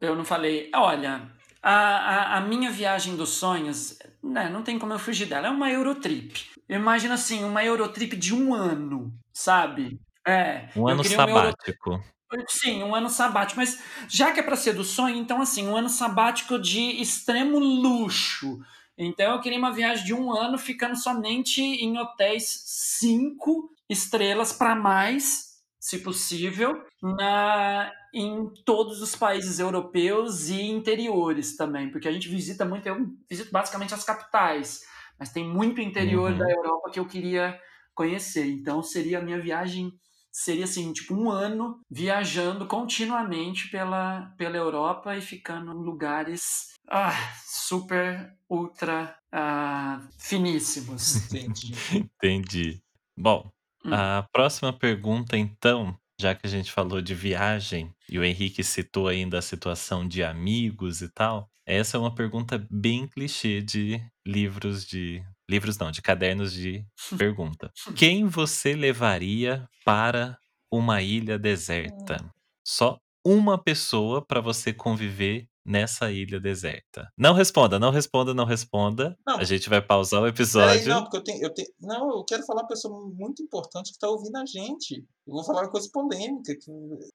Eu não falei. Olha, a, a, a minha viagem dos sonhos, né, não tem como eu fugir dela. É uma Eurotrip. Imagina assim, uma Eurotrip de um ano, sabe? É. Um ano sabático. Sim, um ano sabático, mas já que é para ser do sonho, então assim, um ano sabático de extremo luxo. Então eu queria uma viagem de um ano ficando somente em hotéis cinco estrelas para mais, se possível, na em todos os países europeus e interiores também, porque a gente visita muito, eu visito basicamente as capitais, mas tem muito interior Uhum. da Europa que eu queria conhecer. Então seria a minha viagem seria assim, tipo um ano viajando continuamente pela, pela Europa e ficando em lugares ah, super, ultra ah, finíssimos. entendi. Entendi. Bom, Hum. a próxima pergunta, então, já que a gente falou de viagem e o Henrique citou ainda a situação de amigos e tal, essa é uma pergunta bem clichê de livros de. Livros não, de cadernos de pergunta. Quem você levaria para uma ilha deserta? Só uma pessoa para você conviver nessa ilha deserta? Não responda, não responda, não responda. Não. A gente vai pausar o episódio. não, porque eu tenho, eu tenho. Não, eu quero falar uma pessoa muito importante que tá ouvindo a gente. Eu vou falar uma coisa polêmica, que.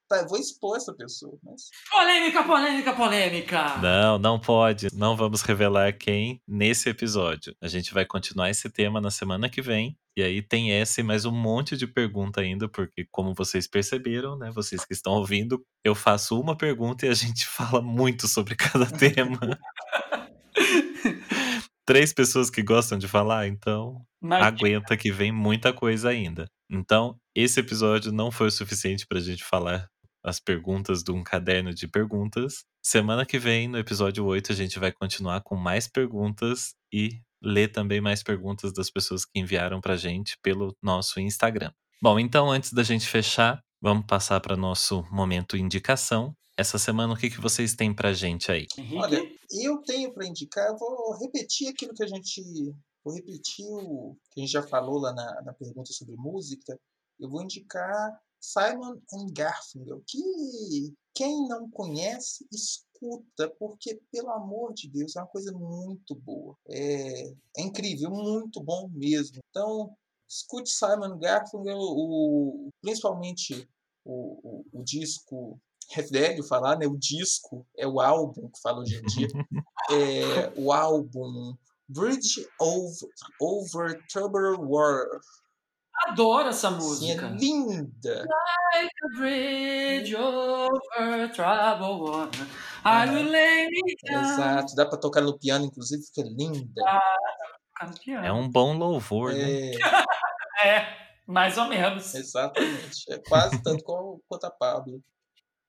Tá, eu vou expor essa pessoa, mas. Polêmica, polêmica, polêmica! Não, não pode. Não vamos revelar quem nesse episódio. A gente vai continuar esse tema na semana que vem. E aí tem essa e mais um monte de pergunta ainda, porque como vocês perceberam, né, vocês que estão ouvindo, eu faço uma pergunta e a gente fala muito sobre cada tema. Três pessoas que gostam de falar, então Mas, aguenta que vem muita coisa ainda. Então, esse episódio não foi o suficiente pra gente falar as perguntas de um caderno de perguntas. Semana que vem, no episódio 8, a gente vai continuar com mais perguntas e ler também mais perguntas das pessoas que enviaram pra gente pelo nosso Instagram. Bom, então antes da gente fechar, vamos passar para nosso momento indicação. Essa semana, o que, que vocês têm pra gente aí? Olha, eu tenho para indicar, eu vou repetir aquilo que a gente. Vou repetir o que a gente já falou lá na, na pergunta sobre música. Eu vou indicar Simon and Garfunkel, que quem não conhece, escuta, porque, pelo amor de Deus, é uma coisa muito boa. É, é incrível, muito bom mesmo. Então, escute Simon Garfunkel, o, principalmente o, o, o disco é velho falar, né? O disco é o álbum que fala hoje em dia. é, o álbum Bridge Over, Over Troubled Water. adoro essa Sim, é música. linda. Like a bridge over troubled water, Lay me down. Exato. Dá pra tocar no piano, inclusive, fica linda. Campeão. É um bom louvor, né? É, É, mais ou menos. exatamente. É quase tanto quanto a Pablo.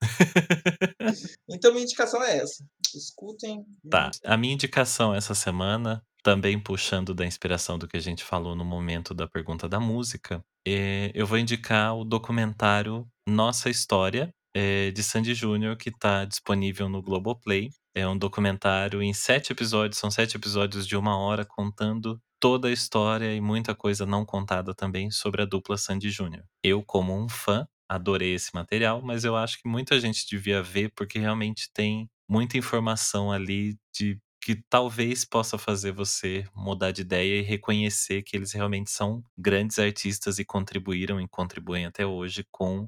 Então, minha indicação é essa. Escutem. Tá. A minha indicação essa semana, também puxando da inspiração do que a gente falou no momento da pergunta da música, é, eu vou indicar o documentário Nossa História, é, de Sandy Júnior, que está disponível no Globoplay. É um documentário em sete episódios, são sete episódios de uma hora, contando toda a história e muita coisa não contada também sobre a dupla Sandy Júnior. Eu, como um fã, adorei esse material, mas eu acho que muita gente devia ver porque realmente tem muita informação ali de que talvez possa fazer você mudar de ideia e reconhecer que eles realmente são grandes artistas e contribuíram e contribuem até hoje com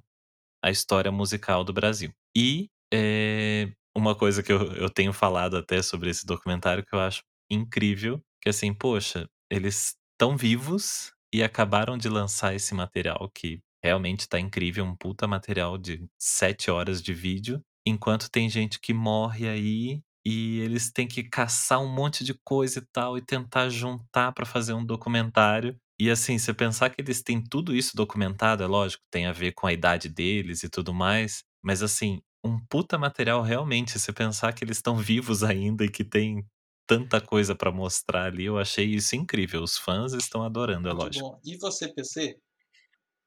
a história musical do Brasil. E é, uma coisa que eu, eu tenho falado até sobre esse documentário que eu acho incrível, que assim, poxa, eles estão vivos e acabaram de lançar esse material que realmente tá incrível, um puta material de sete horas de vídeo, enquanto tem gente que morre aí e eles têm que caçar um monte de coisa e tal e tentar juntar pra fazer um documentário. E assim, você pensar que eles têm tudo isso documentado, é lógico, tem a ver com a idade deles e tudo mais, mas assim, um puta material realmente, você pensar que eles estão vivos ainda e que tem tanta coisa pra mostrar ali, eu achei isso incrível. Os fãs estão adorando, é Muito lógico. bom. E você, PC?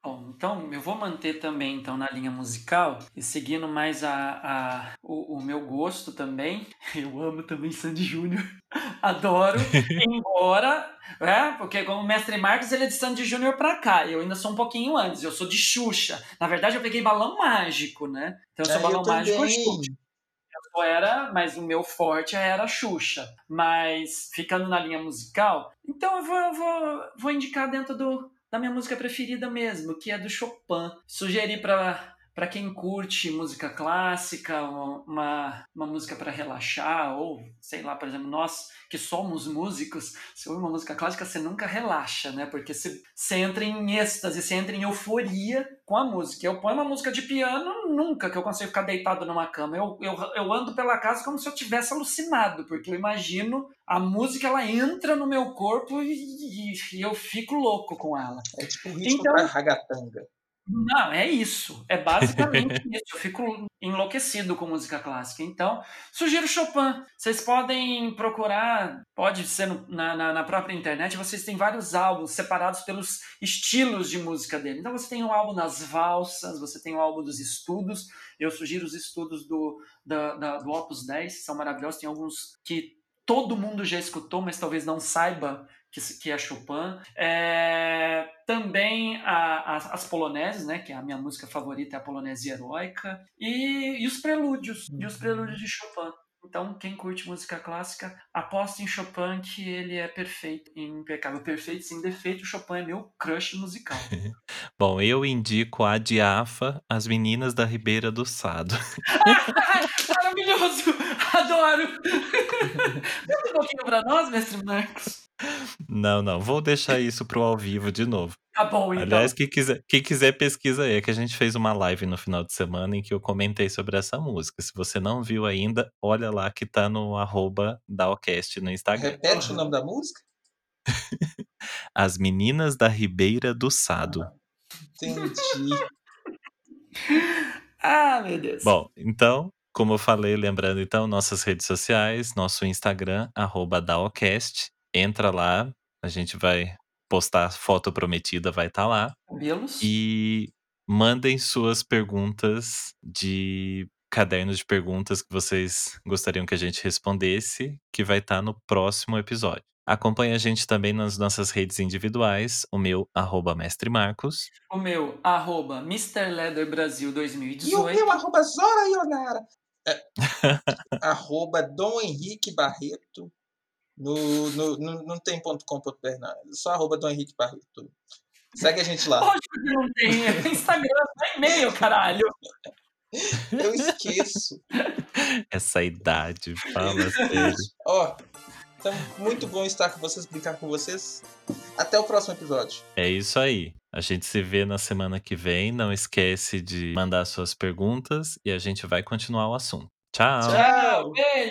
Bom, então eu vou manter também então na linha musical e seguindo mais a, a o, o meu gosto também. Eu amo também Sandy Júnior. Adoro, embora, é, porque como o Mestre Marcos ele é de Sandy Júnior pra cá, eu ainda sou um pouquinho antes, eu sou de Xuxa. Na verdade eu peguei balão mágico, né? Então eu sou Ah, balão mágico também. Xuxa. Eu era, mas o meu forte era a Xuxa. Mas ficando na linha musical, então eu vou, eu vou, vou indicar dentro do, da minha música preferida mesmo, que é do Chopin. Sugeri para para quem curte música clássica, uma, uma música para relaxar, ou sei lá, por exemplo, nós que somos músicos, se ouve uma música clássica, você nunca relaxa, né? Porque você, você entra em êxtase, você entra em euforia com a música. Eu ponho uma música de piano, nunca que eu consigo ficar deitado numa cama. Eu, eu, eu ando pela casa como se eu tivesse alucinado, porque eu imagino a música, ela entra no meu corpo e, e, e eu fico louco com ela. É tipo o ritmo Então- pra ragatanga. Não, é isso. É basicamente isso. Eu fico enlouquecido com música clássica. Então, sugiro Chopin. Vocês podem procurar, pode ser na, na, própria internet, vocês têm vários álbuns separados pelos estilos de música dele. Então, você tem um álbum das valsas, você tem um álbum dos estudos. Eu sugiro os estudos do, da, da- do Opus 10, são maravilhosos. Tem alguns que todo mundo já escutou, mas talvez não saiba que, que é Chopin. É, também a, a, as, poloneses, né? Que é a minha música favorita é a polonese heróica. E, e os prelúdios, e os prelúdios de Chopin. Então, quem curte música clássica, aposta em Chopin que ele é perfeito, impecável. Perfeito sem defeito, Chopin é meu crush musical. Bom, eu indico a Diafa, As Meninas da Ribeira do Sado. Maravilhoso! Adoro! Canta um pouquinho pra nós, mestre Marcos? Não, não. Vou deixar isso pro ao vivo de novo. Tá bom, então. Aliás, quem quiser, quem quiser pesquisa aí, é que a gente fez uma live no final de semana em que eu comentei sobre essa música. Se você não viu ainda, olha lá que tá no arroba Daocast no Instagram. Repete o nome da música? As Meninas da Ribeira do Sado. Ah, entendi. ah, meu Deus. Bom, então, como eu falei, lembrando então, nossas redes sociais, nosso Instagram, arroba Daocast. Entra lá, a gente vai postar foto prometida, vai estar tá lá. Cabelos. E mandem suas perguntas de cadernos de perguntas que vocês gostariam que a gente respondesse, que vai estar tá no próximo episódio. Acompanhe a gente também nas nossas redes individuais, o meu, arroba Mestre Marcos. O meu, arroba Mr. Leather Brasil 2018. E o meu, arroba Zora Ionara. É, arroba Dom Henrique Barreto. No, no, no, não tem ponto .com.br, não. Só arroba Dom Henrique Barreto. Segue a gente lá. Lógico que não tem. É Instagram, é e-mail, caralho. Eu esqueço. Essa idade, fala sério. Ó, então, muito bom estar com vocês, brincar com vocês. Até o próximo episódio. É isso aí. A gente se vê na semana que vem. Não esquece de mandar suas perguntas e a gente vai continuar o assunto. Tchau. Tchau. Beijo.